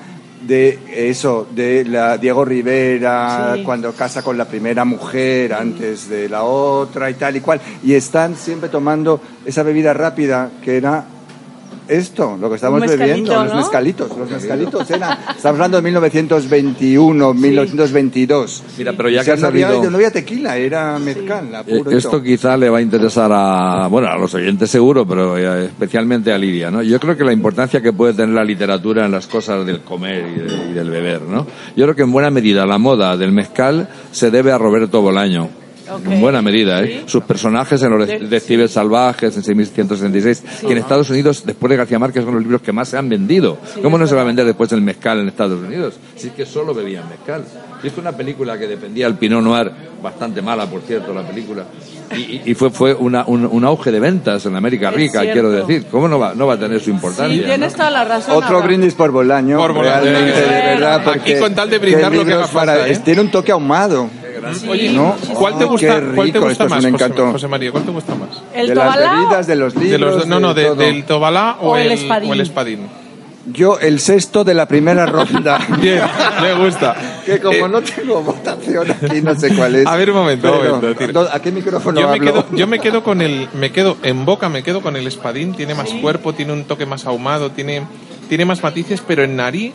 de eso, de la Diego Rivera, Sí. cuando casa con la primera mujer antes de la otra y tal y cual. Y están siempre tomando esa bebida rápida que era esto, lo que estamos bebiendo, los mezcalitos, los mezcalitos era, estamos hablando de 1921, 1922. Mira, pero ya O sea, que no había, sabido- no había tequila, era mezcal, Eh, puro y Esto quizá le va a interesar a, bueno, a los oyentes seguro, pero eh, especialmente a Lidia, ¿no? Yo creo que la importancia que puede tener la literatura en las cosas del comer y, de- y del beber, ¿no? Yo creo que en buena medida la moda del mezcal se debe a Roberto Bolaño. En buena medida, ¿eh? Sí. Sus personajes en Los De- Detectives Salvajes, en 6166, y en Estados Unidos, después de García Márquez, son los libros que más se han vendido. Sí, ¿Cómo no se va a vender después el mezcal en Estados Unidos? Si es que solo bebían mezcal. Si es que una película que dependía del Pinot Noir, bastante mala, por cierto, la película, Y, y fue, fue una, un, un auge de ventas en América Es Rica, cierto. quiero decir. ¿Cómo no va, no va a tener su Sí, importancia? tienes no? toda la razón. Otro Abraham. brindis por Bolaño. Por Bolaño. realmente, de verdad. Aquí con tal de brindar lo que haga libros para- falta, ¿eh? Tiene un toque ahumado. Oye, ¿no? ¿cuál te gusta, ¿cuál te gusta más, José. José María? ¿Cuál te gusta más? ¿El de las bebidas, de los libros. De los, no, no, de de- del Tobalá o, O el espadín. o el espadín. Yo, el sexto de la primera ronda. Bien, me gusta. Que como Eh, no tengo votación aquí, no sé cuál es. A ver, un momento, un Pero, momento, decir- ¿dó- ¿A qué micrófono yo me, hablo? quedo, yo me quedo con el, me quedo en boca, me quedo con el espadín, tiene más cuerpo, tiene un toque más ahumado, tiene, tiene más matices, pero en nariz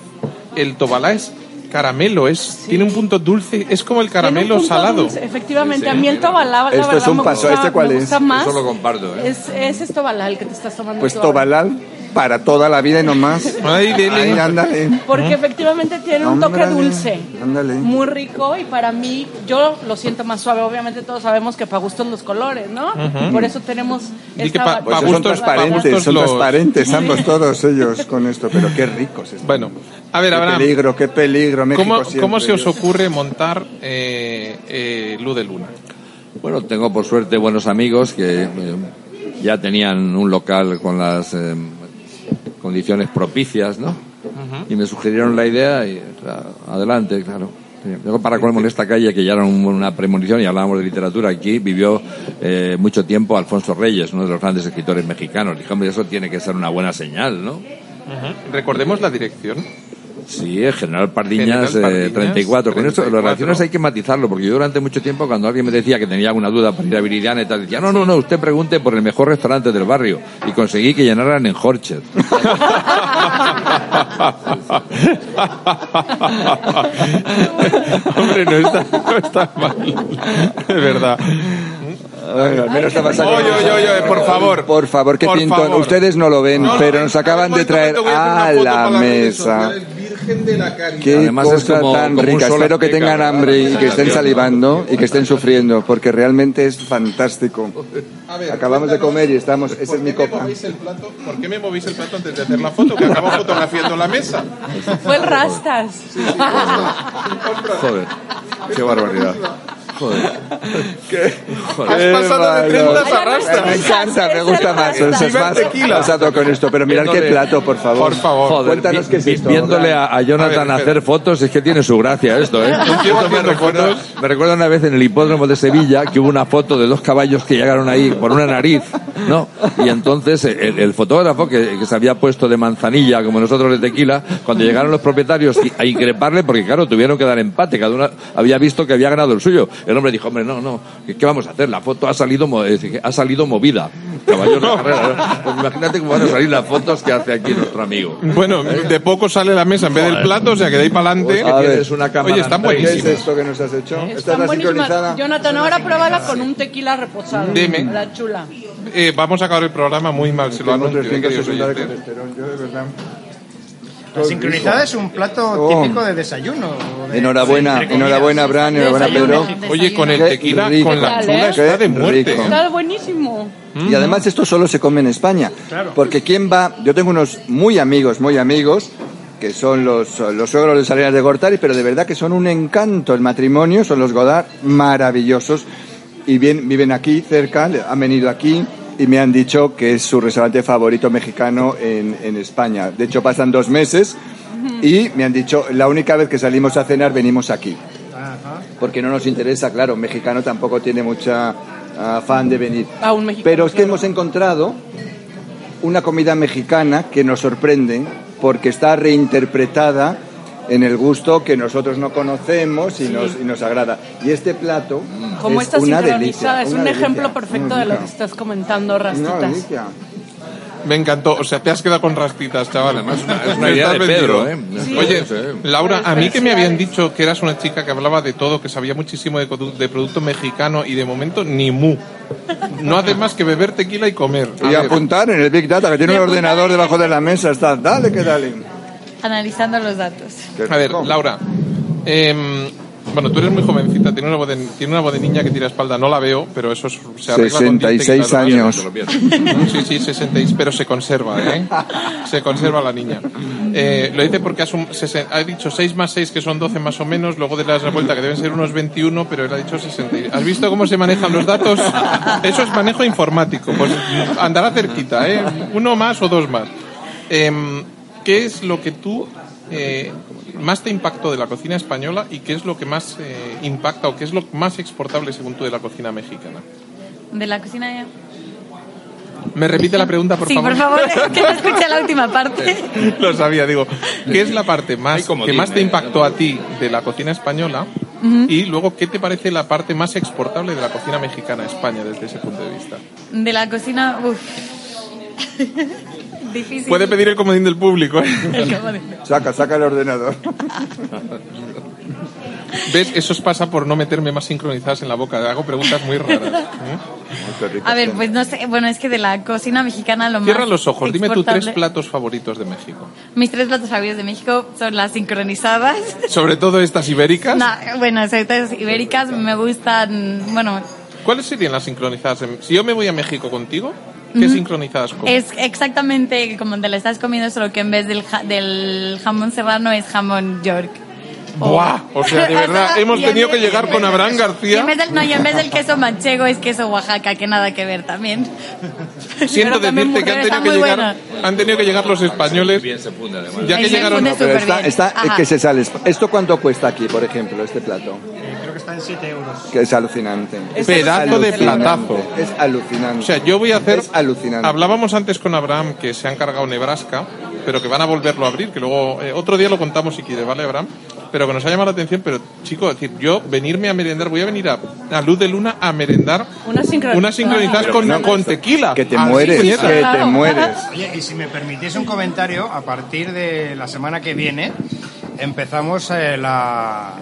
el tobalá es caramelo, es, tiene un punto dulce, es como el caramelo salado. dulce, efectivamente, a mí el Tobalá, la Esto verdad, es un me paso, gusta, ¿este cuál me es? más. Eso lo comparto, ¿eh? Es, ese es Tobalá el que te estás tomando. Pues. Tobalal para toda la vida y no más. Ay, dele. Ay, ándale. Porque efectivamente tiene un toque Ándale, dulce. ándale. Muy rico y para mí, yo lo siento más suave. Obviamente todos sabemos que para gustos los colores, ¿no? Por eso tenemos Y que esta pa- Pues Pa' son gustos- transparentes, pa' gustos son los- transparentes ambos todos ellos con esto, pero qué ricos están. Bueno, a ver, qué Abraham, peligro, qué peligro, México ¿cómo, siempre, ¿cómo se os ocurre montar eh, eh, Luz de Luna? Bueno, tengo por suerte buenos amigos que eh, ya tenían un local con las eh, condiciones propicias, ¿no? Y me sugirieron la idea y adelante, claro. Luego, para colmo, en esta calle, que ya era un- una premonición y hablábamos de literatura, aquí vivió eh, mucho tiempo Alfonso Reyes, uno de los grandes escritores mexicanos. Hombre, eso tiene que ser una buena señal, ¿no? Recordemos la dirección. Sí, el General Pardiñas, General eh, Pardiñas, 34. Con esto, 34. las relaciones hay que matizarlo, porque yo durante mucho tiempo, cuando alguien me decía que tenía alguna duda para ir a Viridiana y tal, decía, no, no, no, usted pregunte por el mejor restaurante del barrio. Y conseguí que llenaran en Horchet. Hombre, no está, no está mal. Es verdad. Bueno, al menos. Oye, oye, oye, por favor. Por favor, pintón. favor. Ustedes no lo ven, No, pero nos acaban de traer que a la mesa. Virgen de la Caridad. Qué Además es cosa como- tan como rica. Espero que tengan ¿verdad? hambre y que estén salivando y que estén sufriendo, porque realmente es fantástico. A ver, Acabamos de comer y estamos. Esa ¿Por es mi qué me copa. el plato? ¿Por qué me movéis el plato antes de hacer la foto? Que acabo fotografiando la mesa. Fue el Rastas. Joder, qué barbaridad. Joder. Has pasado de bárbaro. trendas a rastas. Me encanta, me gusta más. Es más pasado con esto, pero mirad qué plato, por favor. Por favor. Joder, Cuéntanos qué es vi- esto, Viéndole a, a Jonathan A ver, hacer fotos, es que tiene su gracia esto, ¿eh? me, recuerda, fotos. me recuerda una vez en el hipódromo de Sevilla que hubo una foto de dos caballos que llegaron ahí por una nariz, ¿no? Y entonces el, el fotógrafo que, que se había puesto de manzanilla, como nosotros de tequila, cuando llegaron los propietarios a increparle, porque claro, tuvieron que dar empate, cada uno había visto que había ganado el suyo. El hombre dijo, hombre, no, no, ¿qué, vamos a hacer? La foto ha salido, decir, ha salido movida. Caballos de carrera. Pues imagínate cómo van a salir las fotos que hace aquí nuestro amigo. Bueno, de poco sale la mesa en vez del plato, o sea que de ahí para adelante. Una cámara Oye, están ¿Qué es esto que nos has hecho? ¿Esta es Están la buenísimas. sincronizada? Jonathan, ahora pruébala con un tequila reposado. Dime. La chula. Eh, vamos a acabar el programa muy mal, se lo anuncio, eh, queridos 360 de oyentes. colesterol, yo de verdad. La sincronizada es un plato Oh. típico de desayuno. de- Enhorabuena, enhorabuena, Bran, enhorabuena, Desayuno. Pedro. Oye, con el tequila, rico. con la ¿eh? chula está de Qué muerte. rico. Está buenísimo. Y además esto solo se come en España. Claro. Porque quién va, yo tengo unos muy amigos, muy amigos, que son los, los suegros de Salinas de Gortari, pero de verdad que son un encanto el matrimonio, son los Godard, maravillosos. Y bien, viven aquí cerca, han venido aquí y me han dicho que es su restaurante favorito mexicano en, en España. De hecho, pasan dos meses y me han dicho, la única vez que salimos a cenar venimos aquí porque no nos interesa, claro, un mexicano tampoco tiene mucha afán de venir. Ah, un mexicano, Pero es que claro. hemos encontrado una comida mexicana que nos sorprende porque está reinterpretada en el gusto que nosotros no conocemos y, nos, y nos agrada. Y este plato Como es está una delicia. es una un delicia, ejemplo perfecto de lo que estás comentando, Rastitas. Me encantó, o sea, te has quedado con rastitas, chaval. Además, es una- es una idea de Pedro. ¿eh? Sí. Oye. Laura, a mí que me habían dicho que eras una chica que hablaba de todo, que sabía muchísimo de, produ- de producto mexicano y de momento ni mu. No hace más que beber tequila y comer. A Y ver, apuntar en el Big Data, que tiene un ordenador en- debajo de la mesa. Está, dale que dale. Analizando los datos. A ver. Laura, em, Bueno, tú eres muy jovencita, tiene una voz de, tiene una voz de niña que tira espalda, no la veo, pero eso es- se arregla con diente y 66 claro, años. Sí, sí, 66, pero se conserva, ¿eh? Se conserva la niña. Eh, lo dice porque ha, sum- sesen- ha dicho 6 más 6, que son 12 más o menos, luego de la vuelta que deben ser unos 21, pero él ha dicho 60. ¿Has visto cómo se manejan los datos? Eso es manejo informático, pues andará cerquita, ¿eh? Uno más o dos más. Em, ¿Qué es lo que tú eh, más te impactó de la cocina española y qué es lo que más eh, impacta o qué es lo más exportable según tú de la cocina mexicana? De la cocina ya. ¿Me repite la pregunta, por sí, favor? por favor, que no escuché la última parte. Lo sabía, digo. ¿Qué es la parte más que más te dime, impactó a ti de la cocina española? Y luego, ¿qué te parece la parte más exportable de la cocina mexicana a España desde ese punto de vista? De la cocina, uff. Difícil. Puede pedir el comodín del público. ¿eh? El comodín. Saca, saca el ordenador. ¿Ves? Eso os pasa por no meterme más sincronizadas en la boca. Hago preguntas muy raras. ¿eh? A ver, pues no sé, bueno, es que de la cocina mexicana lo Cierra más los ojos. Dime tus tres platos favoritos de México. Mis tres platos favoritos de México son las sincronizadas. Sobre todo estas ibéricas. No, bueno, sobre todo las ibéricas me gustan, bueno, ¿Cuáles serían las sincronizadas? Si yo me voy a México contigo, ¿qué sincronizadas comes? es exactamente como te la estás comiendo, solo que en vez del, ja- del jamón serrano es jamón york. ¡Buah! O sea, de verdad, hemos Y en tenido que llegar con Abraham Y García. en vez del, no, y en vez del queso manchego es queso Oaxaca, que nada que ver también. Siento también decirte que han tenido que, llegar, han tenido que llegar los españoles. Bien se funde además. Ya que se llegaron. funde No, pero está, está es que se sale. ¿Esto cuánto cuesta aquí, por ejemplo, este plato? Está en 7 euros. Que es alucinante. Es Pedazo de platazo. Es alucinante. O sea, yo voy a hacer. Es alucinante. Hablábamos antes con Abraham que se han cargado Nebraska, pero que van a volverlo a abrir, que luego eh, otro día lo contamos si quieres, ¿vale, Abraham? Pero que nos ha llamado la atención, pero chico, es decir, yo venirme a merendar, voy a venir a, a Luz de Luna a merendar Una sincronizadas. unas sincronizadas con, no, con tequila. Que te Así, mueres, que te mueres. Oye, y si me permitís un comentario, a partir de la semana que viene empezamos eh, la-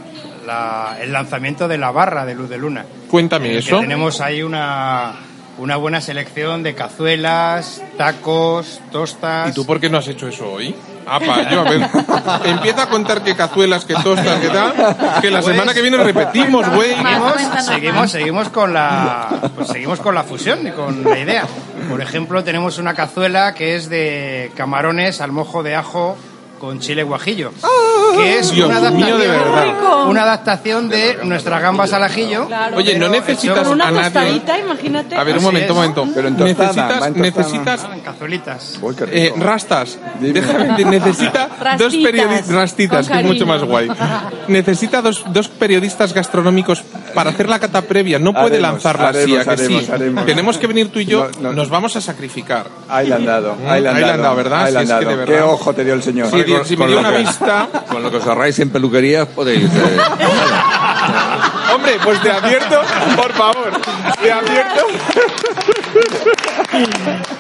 la- el lanzamiento de la barra de Luz de Luna. Cuéntame Que eso. tenemos ahí una, una buena selección de cazuelas, tacos, tostas. ¿Y tú por qué no has hecho eso hoy? Ah, pa, yo, a ver. Empieza a contar que cazuelas, que tostas, que tal. Que la Pues- semana que viene repetimos, güey. Seguimos, seguimos, seguimos con la, pues seguimos con la fusión y con la idea. Por ejemplo, tenemos una cazuela que es de camarones al mojo de ajo con chile guajillo, que es Dios una mío, adaptación, de verdad. una adaptación de nuestras gambas al ajillo. Claro. Oye, no Pero necesitas Con una a nadie. tostadita, imagínate. A ver, un Así momento, un es. momento. Pero en tostada, necesitas, va en tostada. necesitas Ah, en cazuelitas. Uy, qué rico. Eh, rastas. Dime. Déjame, de- necesita dos Rastitas. periodistas. Rastitas, Con que es mucho más cariño. guay. Necesita dos, dos periodistas gastronómicos para hacer la cata previa. No puede Haremos, lanzarla así, haremos, ¿a que haremos, sí? haremos. Tenemos que venir tú y yo. No, no. Nos vamos a sacrificar. Ahí le han dado. Mm, Ahí le han ahí le han dado, dado, ¿verdad? Ahí le Si han es que dado. de verdad. Qué ojo te dio el señor. Si, con- si me dio lo una que- vista. Con lo que os ahorráis en peluquerías podéis... eh, Hombre, pues te advierto, por favor. Te advierto.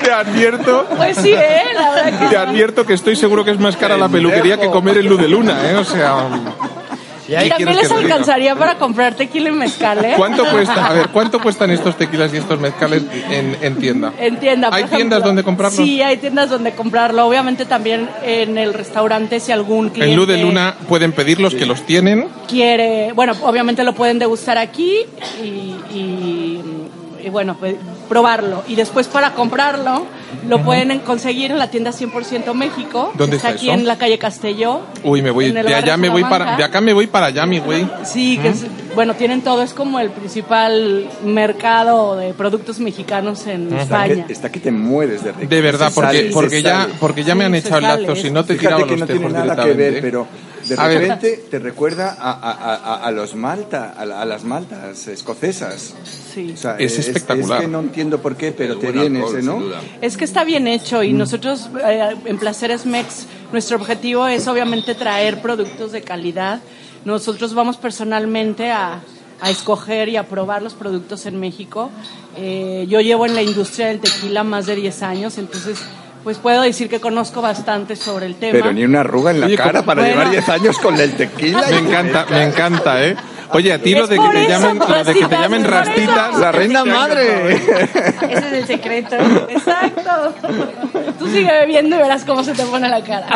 Te advierto. Pues sí, ¿eh? La verdad que Te advierto que estoy seguro que es más cara la peluquería que comer el luz de luna, ¿eh? O sea. Y también les diga? alcanzaría para comprar tequila y mezcal, ¿eh? ¿Cuánto cuesta? A ver, ¿cuánto cuestan estos tequilas y estos mezcales en, en tienda? En tienda, ¿Hay ejemplo. tiendas donde comprarlo? Sí, hay tiendas donde comprarlo. Obviamente también en el restaurante si algún cliente En Luz de Luna pueden pedirlos que los tienen. quiere, bueno, obviamente lo pueden degustar aquí y, y- y, bueno, pues, probarlo. Y después para comprarlo lo pueden conseguir en la tienda 100% México. ¿Dónde que está está aquí eso? en la calle Castelló. Uy, me voy. De allá me voy para. De acá me voy para allá, mi güey. Sí, que es- bueno, tienen todo, es como el principal mercado de productos mexicanos en España. que, está que te mueres de rico. De verdad, porque, sale, porque ya, porque ya me han echado el lazo, si no te Fíjate tiraba que los no tiene tejos nada que ver, pero de A ver. repente te recuerda a, a- a- a los Malta, a, la- a las maltas escocesas. Sí. O sea, Es espectacular. Es, que no entiendo por qué, pero el te vienes, alcohol, ¿eh, ¿no? Es que está bien hecho y nosotros eh, en Placeres Mex, nuestro objetivo es obviamente traer productos de calidad. Nosotros vamos personalmente a, a escoger y a probar los productos en México. Eh, yo llevo en la industria del tequila más de 10 años, entonces pues puedo decir que conozco bastante sobre el tema. Pero ni una arruga en la Oye, cara ¿cómo- para Bueno. llevar 10 años con el tequila. Me encanta, me encanta, ¿eh? Oye, a ti lo de que te llamen, lo de que te cositas, llamen es por eso. rastitas. La reina madre. Ese es el secreto. Exacto. Tú sigue bebiendo y verás cómo se te pone la cara.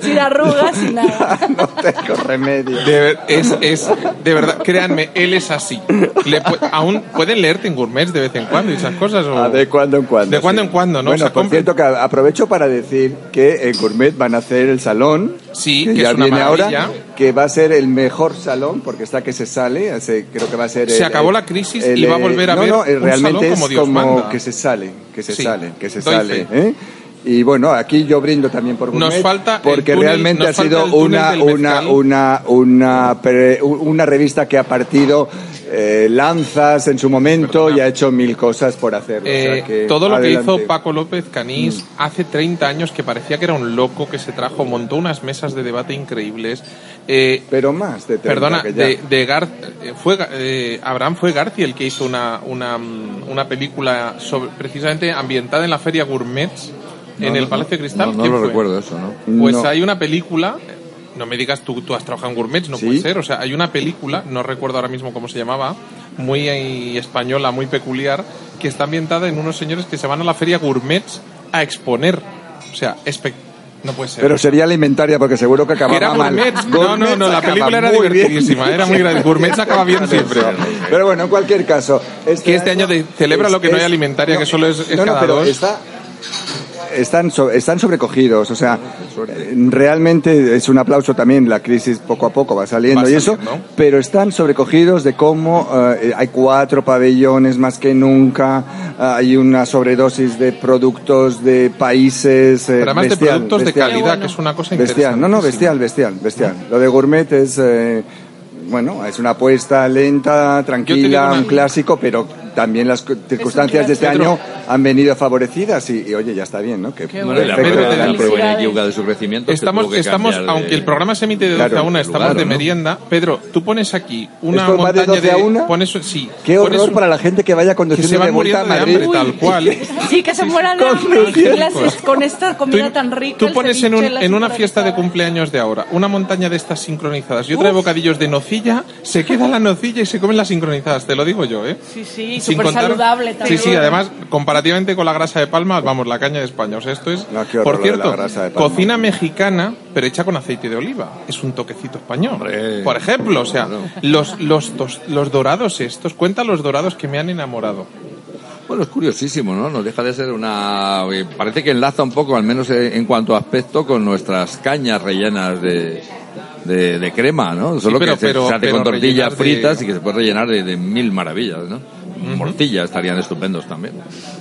sin arrugas, sin nada. no tengo remedio. De, es, es, de verdad, créanme, él es así. Le pu- aún pueden leerte en gourmets de vez en cuando y esas cosas. O... Ah, de cuando en cuando. De cuando en cuando, ¿no? Bueno, O sea, por compre- cierto, que aprovecho para decir que en Gourmet van a hacer el salón. Sí, que que ya es una viene ahora, maravilla. que va a ser el mejor salón, porque está que se sale, ese- creo que va a ser... Se el- acabó el- la crisis el- y va a volver a no, ver no, un realmente salón es como Dios como manda. que se sale, que se Sí, sale, que se sale. ¿eh? Y bueno, aquí yo brindo también por Nos Gourmet, falta el porque túnel- realmente nos ha falta sido una, una, mezcal. una, una, pre- una revista que ha partido eh, lanzas en su momento y ha hecho mil cosas por hacerlo. o sea Eh, todo lo adelante. que hizo Paco López Canís Mm. hace 30 años que parecía que era un loco que se trajo, montó unas mesas de debate increíbles. Eh, Pero más de 30 Perdona, que ya. de, de Gar- eh, fue, eh, Abraham fue García el que hizo una, una, mm, una película sobre, precisamente ambientada en la feria Gourmets en No, el no, Palacio de Cristal. No, no ¿Quién lo fue? recuerdo eso, ¿no? Pues No. hay una película, no me digas tú, tú has trabajado en Gourmets, no Sí. puede ser. O sea, hay una película, no recuerdo ahora mismo cómo se llamaba, muy eh, española, muy peculiar, que está ambientada en unos señores que se van a la feria Gourmets a exponer. O sea, espe- no puede ser. Pero sería alimentaria porque seguro que acababa era mal. Gourmets. No, no, no, la película era muy bien. divertidísima, era muy grande. Gourmets acaba bien siempre. Pero bueno, en cualquier caso. Que este año de- celebra lo que no hay alimentaria, que solo es- es no, no, cada pero dos. está- están, so- están sobrecogidos, o sea, realmente es un aplauso también, la crisis poco a poco va saliendo Va y eso, saliendo. pero están sobrecogidos de cómo eh, hay cuatro pabellones más que nunca, ah, hay una sobredosis de productos de países. eh, Pero además de bestial, productos de bestial. calidad, que es una cosa Bestial, no, no, bestial, bestial, bestial. Lo de gourmet es, eh, bueno, es una apuesta lenta, tranquila, una- un clásico, pero también las cu- circunstancias de este Pedro. año han venido favorecidas y, y, oye, ya está bien, ¿no? Que Qué Bueno, la prueba, la felicidades. prueba inequívoca de su crecimiento. Estamos, que estamos de- aunque el programa se emite de 12 Claro, a 1, estamos lugar, de ¿no? merienda. Pedro, tú pones aquí una ¿Esto va de montaña 12 a 1? Pones, sí. Qué pones horror un- para la gente que vaya que se conduciendo van de vuelta a Madrid. hambre, tal cual. Sí, que se mueran de Clases con esta comida Tú, tan rica. tú pones en, un- en una fiesta de cumpleaños de ahora una montaña de estas sincronizadas y otra de bocadillos de nocilla, se queda la nocilla y se comen las sincronizadas, te lo digo yo, ¿eh? Sí, sí, súper saludable Sí, también. sí, además, comparativamente con la grasa de palma, vamos, la caña de España. O sea, esto es. No, qué horror por cierto, cocina mexicana, pero hecha con aceite de oliva. Es un toquecito español. Hombre. Por ejemplo, o sea, los, los, los dorados estos, cuenta los dorados que me han enamorado. Bueno, es curiosísimo, ¿no? No deja de ser una... eh, Parece que enlaza un poco, al menos en en cuanto a aspecto, con nuestras cañas rellenas de, de, de crema, ¿no? Solo pero- que se, pero- se hace pero con tortillas de- fritas y que se puede rellenar de, de mil maravillas, ¿no? Morcillas estarían estupendos también.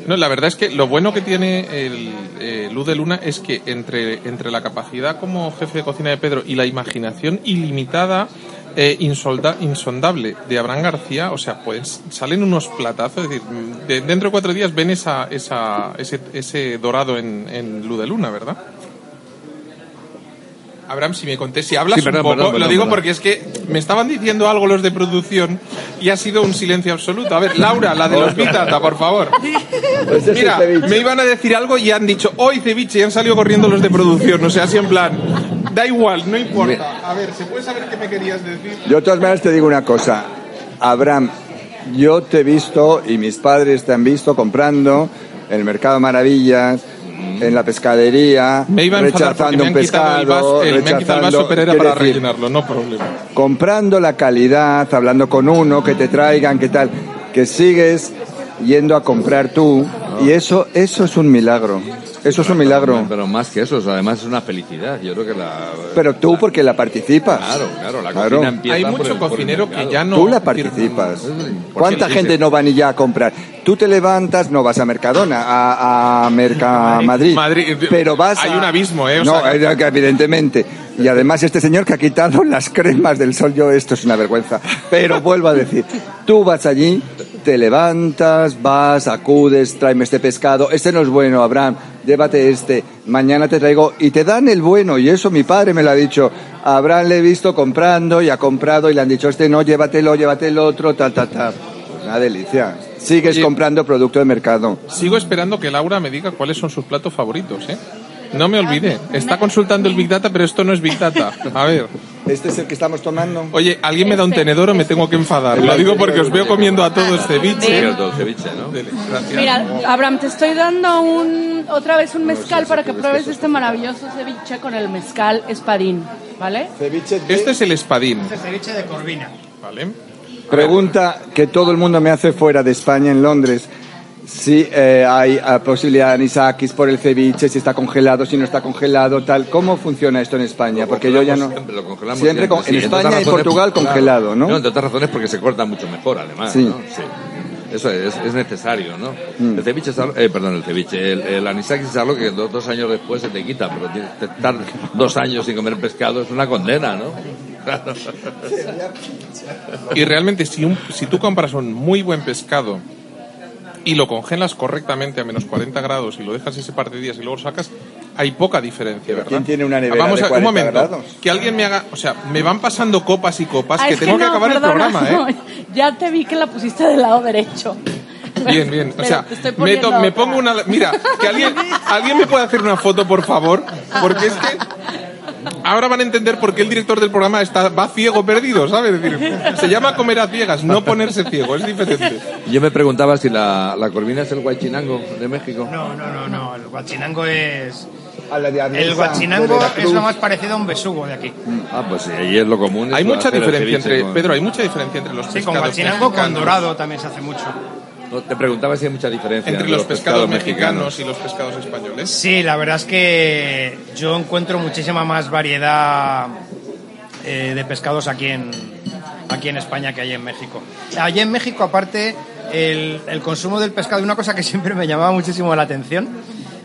No, la verdad es que lo bueno que tiene el eh, Luz de Luna es que entre, entre la capacidad como jefe de cocina de Pedro y la imaginación ilimitada, eh, insolda- insondable de Abraham García, o sea, pues salen unos platazos, es decir, de- dentro de cuatro días ven esa, esa, ese, ese dorado en, en Luz de Luna, ¿verdad? Abraham, si me conté, si hablas Sí, perdón, un poco, perdón, lo digo perdón. porque es que me estaban diciendo algo los de producción y ha sido un silencio absoluto. A ver, Laura, la de los Vitata, por favor. Pues Mira, me iban a decir algo y han dicho, hoy ceviche, y han salido corriendo los de producción. O sea, así en plan, da igual, no importa. A ver, ¿se puede saber qué me querías decir? Yo de todas maneras te digo una cosa, Abraham, yo te he visto y mis padres te han visto comprando en el Mercado Maravillas, en la pescadería, Me iba a rechazando me un el pescado, vaso, el- me han el vaso, rechazando- para decir, rellenarlo, no problema. comprando la calidad, hablando con uno, que te traigan, qué tal, que sigues yendo a comprar tú y eso eso es un milagro. Eso es un milagro. Pero más que eso, además es una felicidad. Yo creo que la... Pero tú porque la participas. Claro, claro, la Claro. cocina empieza Hay mucho por el cocinero que ya no... Tú la participas. ¿Cuánta gente no va ni ya a comprar? Tú te levantas, no vas a Mercadona, a, a Merca Madrid, Madrid. pero vas Hay a- un abismo, ¿eh? O no, sea- eh, evidentemente. Y además este señor que ha quitado las cremas del sol, yo esto es una vergüenza. Pero vuelvo a decir, tú vas allí, te levantas, vas, acudes, tráeme este pescado, este no es bueno, Abraham, llévate este, mañana te traigo, y te dan el bueno, y eso mi padre me lo ha dicho. A Abraham le he visto comprando y ha comprado y le han dicho, este no, llévatelo, llévate el otro, tal, tal, tal. Una delicia. Sigues Oye. comprando producto de mercado. Sigo esperando que Laura me diga cuáles son sus platos favoritos, ¿eh? No me olvide. Está consultando el Big Data, pero esto no es Big Data. A ver. Este es el que estamos tomando. Oye, ¿alguien me da un Este, tenedor o me tengo que enfadar? Lo digo porque os veo comiendo a todos ceviche. Ceviche, ¿no? Dele, gracias. Mira, Abraham, te estoy dando un otra vez un mezcal para que pruebes este maravilloso ceviche con el mezcal espadín, ¿vale? Ceviche de- Este es el espadín, Este ceviche de Corvina. ¿vale? Pregunta que todo el mundo me hace fuera de España, en Londres. Si eh, hay eh, posibilidad de anisakis por el ceviche, si está congelado, si no está congelado, tal. ¿Cómo funciona esto en España? Porque yo ya no. Siempre lo congelamos Siempre con- sí, en España y Portugal claro. congelado, ¿no? entre otras razones porque se corta mucho mejor, además. Sí. ¿no? Sí. Eso es, es necesario, ¿no? Mm. El ceviche es algo, eh, perdón, el ceviche, el, el anisakis es algo que dos, dos años después se te quita, pero tienes que estar dos años sin comer pescado es una condena, ¿no? Claro. Y realmente, si, un- si tú compras un muy buen pescado y lo congelas correctamente a menos 40 grados y lo dejas ese par de días y luego lo sacas, hay poca diferencia, ¿verdad? ¿quién tiene una nevera Vamos de a, 40 un momento, grados? que alguien me haga, o sea, me van pasando copas y copas Ah, que tengo que, no, acabar perdona, el programa, ¿eh? no, ya te vi que la pusiste del lado derecho. Bien, bien. O sea, me, me pongo una. Mira, que alguien, alguien me puede hacer una foto, por favor, porque es que ahora van a entender por qué el director del programa está va ciego perdido, ¿sabes? Es decir, se llama comer a ciegas, no ponerse ciego, es diferente. Yo me preguntaba si la, la corvina es el guaychinango de México. No, no, no, no. El guachinango es. El guachinango es lo más parecido a un besugo de aquí. Ah, pues sí, ahí es lo común. Hay mucha diferencia entre con- Pedro, hay mucha diferencia entre los Sí, con pescados guachinango con mexicanos, dorado también se hace mucho. No, te preguntaba si hay mucha diferencia entre los pescados mexicanos y los pescados españoles. Sí, la verdad es que yo encuentro muchísima más variedad eh, de pescados aquí en, aquí en España que allí en México. Allí en México, aparte, el, el consumo del pescado, una cosa que siempre me llamaba muchísimo la atención,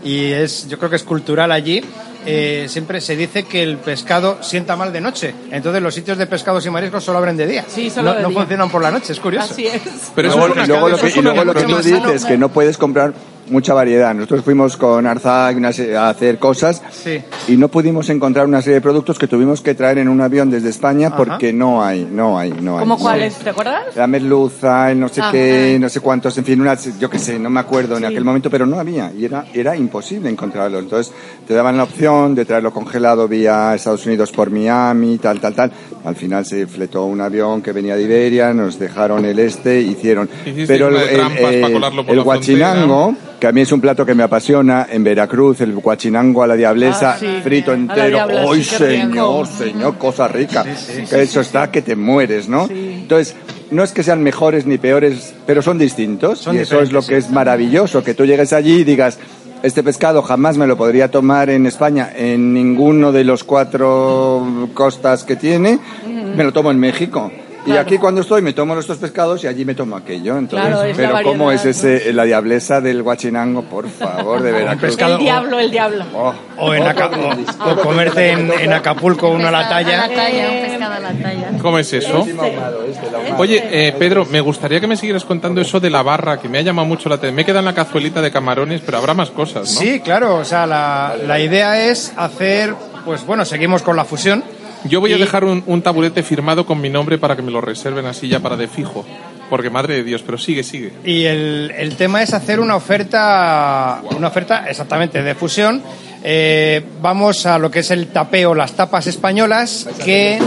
y es, yo creo que es cultural allí, eh, siempre se dice que el pescado sienta mal de noche. Entonces los sitios de pescados y mariscos solo abren de día. Sí, solo no, de no día. funcionan por la noche, es curioso. Así es. Pero eso luego, lo que, y luego lo que tú dices, que no puedes comprar mucha variedad. Nosotros fuimos con Arzag una se- a hacer cosas Sí. y no pudimos encontrar una serie de productos que tuvimos que traer en un avión desde España Ajá. porque no hay, no hay, no hay. ¿Cómo No. cuáles? ¿Te acuerdas? La merluza, el no sé Ah, qué, ah. no sé cuántos, en fin, unas, yo qué sé, no me acuerdo en Sí. aquel momento, pero no había y era, era imposible encontrarlo. Entonces te daban la opción de traerlo congelado vía Estados Unidos por Miami, tal, tal, tal. Al final se fletó un avión que venía de Iberia, nos dejaron el este, hicieron. Pero el, una el- el- el guachinango, que a mí es un plato que me apasiona, en Veracruz, el guachinango a la diablesa, Ah, sí. frito entero. ¡Ay, señor, señor, cosa rica! que eso está que te mueres, ¿no? Entonces, no es que sean mejores ni peores, pero son distintos. Son y eso es lo que es maravilloso, que tú llegues allí y digas, este pescado jamás me lo podría tomar en España, en ninguno de los cuatro costas que tiene, me lo tomo en México. Y aquí cuando estoy me tomo estos pescados y allí me tomo aquello. Entonces, Claro, es la pero ¿cómo es ese, la diablesa del guachinango, por favor, de Veracruz? pescado- El diablo, el diablo. Oh, O, en Aca- o- o comerte en, en Acapulco uno a la talla. talla, un pescado a la talla. ¿Cómo es eso? Oye, eh, Pedro, me gustaría que me siguieras contando eso de la barra, que me ha llamado mucho la atención. Me queda en la cazuelita de camarones, pero habrá más cosas, ¿no? Sí, claro, o sea, la, la idea es hacer, pues bueno, seguimos con la fusión. Yo voy a dejar un, un taburete firmado con mi nombre para que me lo reserven así ya para de fijo. Porque madre de Dios, pero sigue, sigue. Y el, el tema es hacer una oferta, una oferta exactamente de fusión. Eh, vamos a lo que es el tapeo, las tapas españolas, que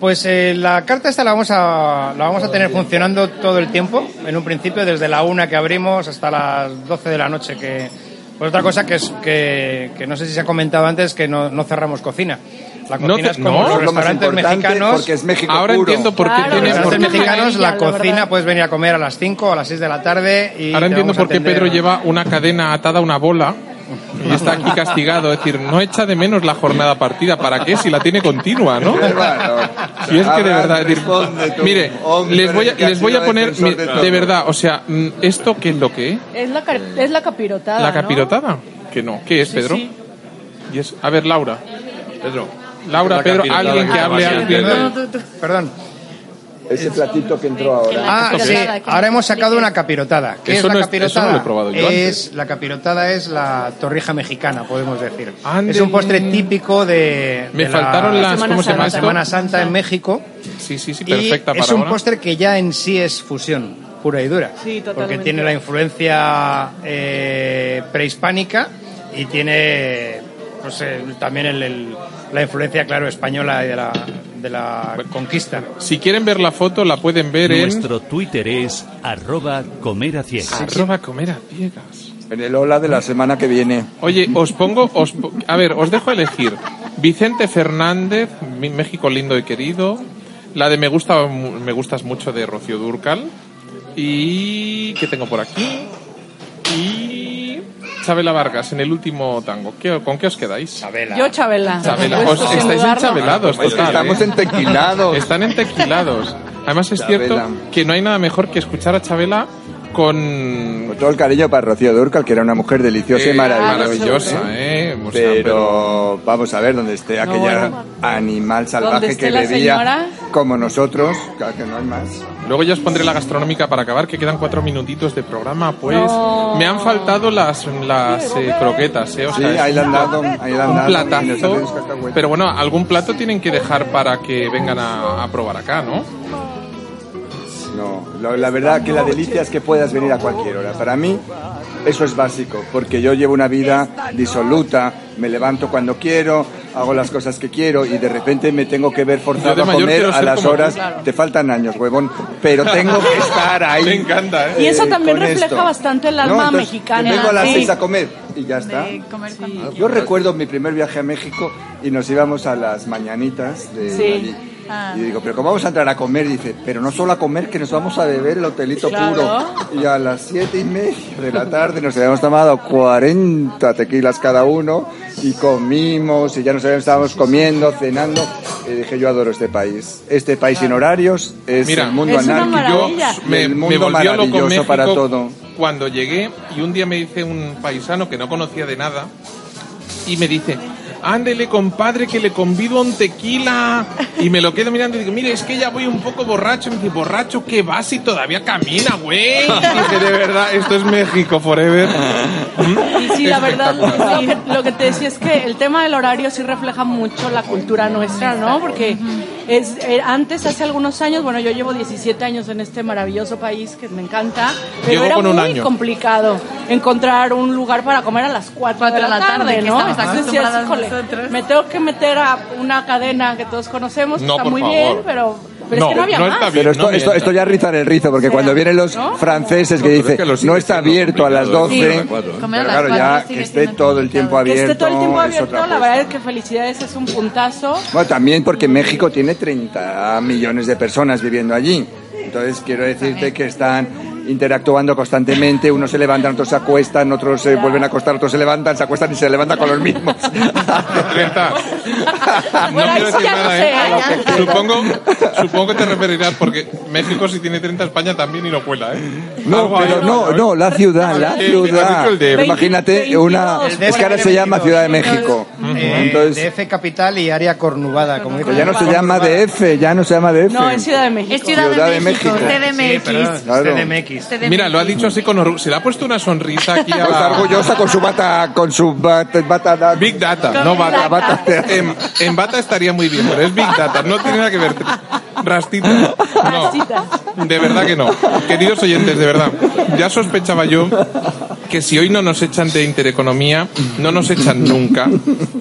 pues eh, la carta esta la vamos a la vamos a tener funcionando todo el tiempo, en un principio desde la una que abrimos hasta las 12 de la noche que pues otra cosa que es que, que no sé si se ha comentado antes que no, no cerramos cocina. La No cocina te- es como no, los es lo más restaurantes importante mexicanos. porque es México Ahora puro. entiendo por qué Claro, tiene... Los por- restaurantes Una mexicanos, la la cocina verdad. puedes venir a comer a las 5 o a las 6 de la tarde y Ahora entiendo por qué Pedro lleva una cadena atada a una bola y está aquí castigado. Es decir, no echa de menos la jornada partida. ¿Para qué? Si la tiene continua, ¿no? Si es que de verdad, es decir, mire, les voy a, les voy a poner, de verdad, o sea, mm, ¿esto qué es lo que es? Es la, es la capirotada. ¿La ¿no? capirotada? Que no. ¿Qué es, Pedro? Y es, a ver, Laura. Pedro. Laura, La Pedro, alguien que hable, va a ser. alguien. Perdón. Ese platito que entró ahora. Ah, sí. Ahora hemos sacado una capirotada. ¿Qué Eso es la no es- capirotada? eso no lo he probado yo es antes. la capirotada es la torrija mexicana, podemos decir. Ande. Es un postre típico de, Me de faltaron la, las, Semana ¿cómo se llama esto? Semana Santa en México. Sí, sí, sí, Y perfecta es para un ahora. postre que ya en sí es fusión pura y dura. Sí, Porque totalmente. tiene la influencia eh, prehispánica y tiene pues, el- también el, el- la influencia, claro, española y de la, de la conquista. Si quieren ver la foto, la pueden ver en Nuestro Twitter es arroba comer a ciegas. arroba comer a ciegas. En el hola de la semana que viene. Oye, os pongo, os, po- a ver, os dejo elegir. Vicente Fernández, mi México lindo y querido. La de me gusta, me gustas mucho de Rocío Durcal. Y ¿qué tengo por aquí? Chabela Vargas en el último tango. ¿Qué- ¿Con qué os quedáis? Chabela. Yo, Chabela. Chabela. Pues, Os- sin estáis dudarlo. enchabelados, Pues total, estamos ¿eh? entequilados. Están entequilados. Además es cierto que no hay nada mejor que escuchar a Chabela con Con todo el cariño para Rocío Durcal, que era una mujer deliciosa y Eh, maravillosa. maravillosa, ¿eh? O sea, pero, vamos a ver dónde esté aquella bueno. animal salvaje Donde que bebía como nosotros, claro que no hay más. Luego ya os pondré la gastronómica para acabar, que quedan cuatro minutitos de programa. Pues No. me han faltado las, las eh, croquetas, ¿eh? O Sí, sea, es ahí le han dado, ahí le han un platazo. Pero bueno, algún plato tienen que dejar para que vengan a, a probar acá, ¿no? No, lo- la verdad que la delicia es que puedas venir a cualquier hora. Para mí eso es básico, porque yo llevo una vida disoluta, me levanto cuando quiero, hago las cosas que quiero y de repente me tengo que ver forzado a comer a las tú, horas. claro. Te faltan años, huevón, pero tengo que estar ahí. Me encanta, ¿eh? Y eso también refleja esto. bastante el No, alma entonces, mexicana. Vengo a las Sí. seis a comer y ya está. Yo recuerdo mi primer viaje a México y nos íbamos a las mañanitas de Sí. allí. Ah. Y digo, pero ¿cómo vamos a entrar a comer? dice, pero no solo a comer, que nos vamos a beber el hotelito Claro. puro. Y a las siete y media de la tarde nos habíamos tomado 40 tequilas cada uno y comimos y ya nos habíamos, estábamos comiendo, cenando. Y dije, yo adoro este país. Este país sin horarios es Mira, el mundo Es anárquico. me, el me mundo volvió loco maravilloso para todo. cuando llegué y un día me dice un paisano que no conocía de nada y me dice, ándele compadre que le convido a un tequila y me lo quedo mirando y digo, mire es que ya voy un poco borracho y me dice, borracho ¿qué vas si todavía camina güey? Dije, de verdad, esto es México forever. Y sí, la verdad, lo que, lo que te decía es que el tema del horario sí refleja mucho la cultura nuestra, ¿no? Porque es eh, antes, hace algunos años, bueno, yo llevo 17 años en este maravilloso país que me encanta, pero era con un muy año. complicado encontrar un lugar para comer a las 4, de la, tarde, ¿no? estamos Entonces decías, acostumbradas híjole, nosotros". me tengo que meter a una cadena que todos conocemos, No, está muy favor. bien, pero, pero No, es que no había no más. está. Pero esto, no esto, mientas. esto ya rizan el rizo, porque cuando vienen los ¿No? franceses que dicen, es que lo no está abierto a las complicado, 12, ¿eh? A las cuatro. Comer a pero las claro, ya que esté todo el tiempo. Que abierto. esté todo el tiempo es abierto, otra la cosa. verdad es que felicidades, es un puntazo. Bueno, también porque México tiene 30 millones de personas viviendo allí. Entonces quiero decirte que están interactuando constantemente, unos se levantan, otros se acuestan, otros se vuelven a acostar, otros se levantan, se acuestan y se levantan con los mismos. No Bueno, sí decir no nada, ¿eh? ¿eh? Supongo, supongo que te referirás porque México si tiene 30, España también y no cuela, ¿eh? No, pero no, no, la ciudad, la ciudad. Imagínate 22. una, es que ahora se llama Ciudad de México. Eh, Entonces, DF capital y área cornubada, como pues ya no se llama DF, ya no se llama DF. No, es Ciudad de México. Es Ciudad, Ciudad de, México. CDMX. CDMX. Mira, lo ha dicho así con orgullo. Se le ha puesto una sonrisa aquí a Está la... orgullosa con su bata, con su bata, bata- Big Data, Con no Bata. Data. En, en Bata estaría muy bien, pero es Big Data, no tiene nada que ver. Rastita. No. De verdad que no. Queridos oyentes, de verdad. Ya sospechaba yo que si hoy no nos echan de Intereconomía, no nos echan nunca.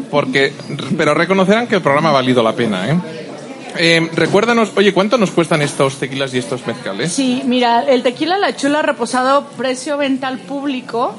Porque, pero reconocerán que el programa ha valido la pena, ¿eh? Eh, recuérdanos, oye, ¿cuánto nos cuestan estos tequilas y estos mezcales? Sí, mira, el tequila La Chula reposado, precio venta al público,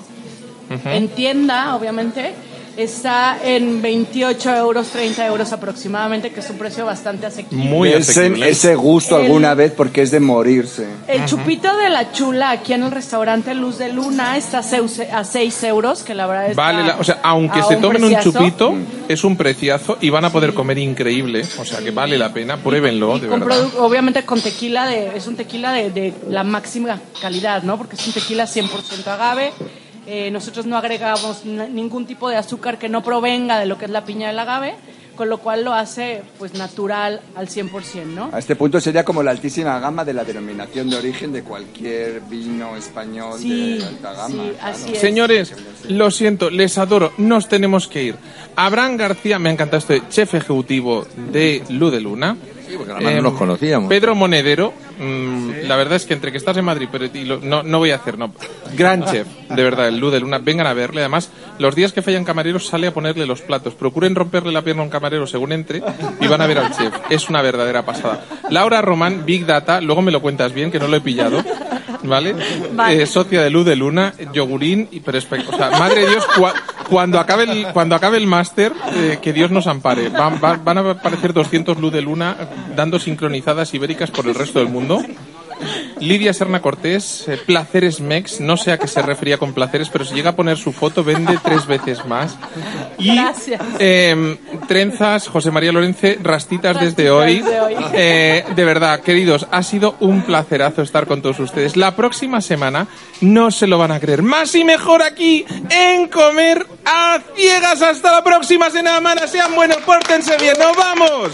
en tienda, obviamente, está en 28 euros, 30 euros aproximadamente, que es un precio bastante asequible. Muy Ese, asequible. ese gusto El- alguna vez porque es de morirse. El chupito de la chula aquí en el restaurante Luz de Luna está a seus- a 6 euros, que la verdad está Vale, la- o sea, aunque se tomen un chupito, es un preciazo y van a poder comer increíble. O sea, que vale la pena, pruébenlo, Y de con verdad. obviamente con tequila, de, es un tequila de, de la máxima calidad, ¿no? Porque es un tequila 100% agave. Eh, nosotros no agregamos ningún tipo de azúcar que no provenga de lo que es la piña del agave, con lo cual lo hace pues natural al 100%, ¿no? A este punto sería como la altísima gama de la denominación de origen de cualquier vino español Sí, de alta gama. sí, claro. así es. Señores, lo siento, les adoro, nos tenemos que ir. Abraham García, me ha encantado este chef ejecutivo de Luz de Luna. porque además no nos conocíamos. Pedro Monedero, mm, la verdad es que entre que estás en Madrid, pero y lo- no, no voy a hacer, no. Gran chef, de verdad, el Lu de Luna. Vengan a verle. Además, los días que fallan camareros sale a ponerle los platos. Procuren romperle la pierna a un camarero según entre y van a ver al chef. Es una verdadera pasada. Laura Román, Big Data, luego me lo cuentas bien, que no lo he pillado. ¿Vale? Vale. Eh, socia de Luz de Luna, yogurín, y, pero espe- o sea, madre de Dios, cua- cuando acabe el, cuando acabe el máster, eh, que Dios nos ampare. Van, van- van a aparecer 200 Luz de Luna dando sincronizadas ibéricas por el resto del mundo. Lidia Serna Cortés, eh, Placeres Mex, no sé a qué se refería con placeres, pero si llega a poner su foto vende tres veces más. Y Gracias. eh, trenzas, José María Lorence, rastitas desde hoy. hoy. Eh, de verdad, queridos, ha sido un placerazo estar con todos ustedes. La próxima semana no se lo van a creer. Más y mejor aquí en Comer a Ciegas. Hasta la próxima semana. Sean buenos, pórtense bien. ¡Nos vamos!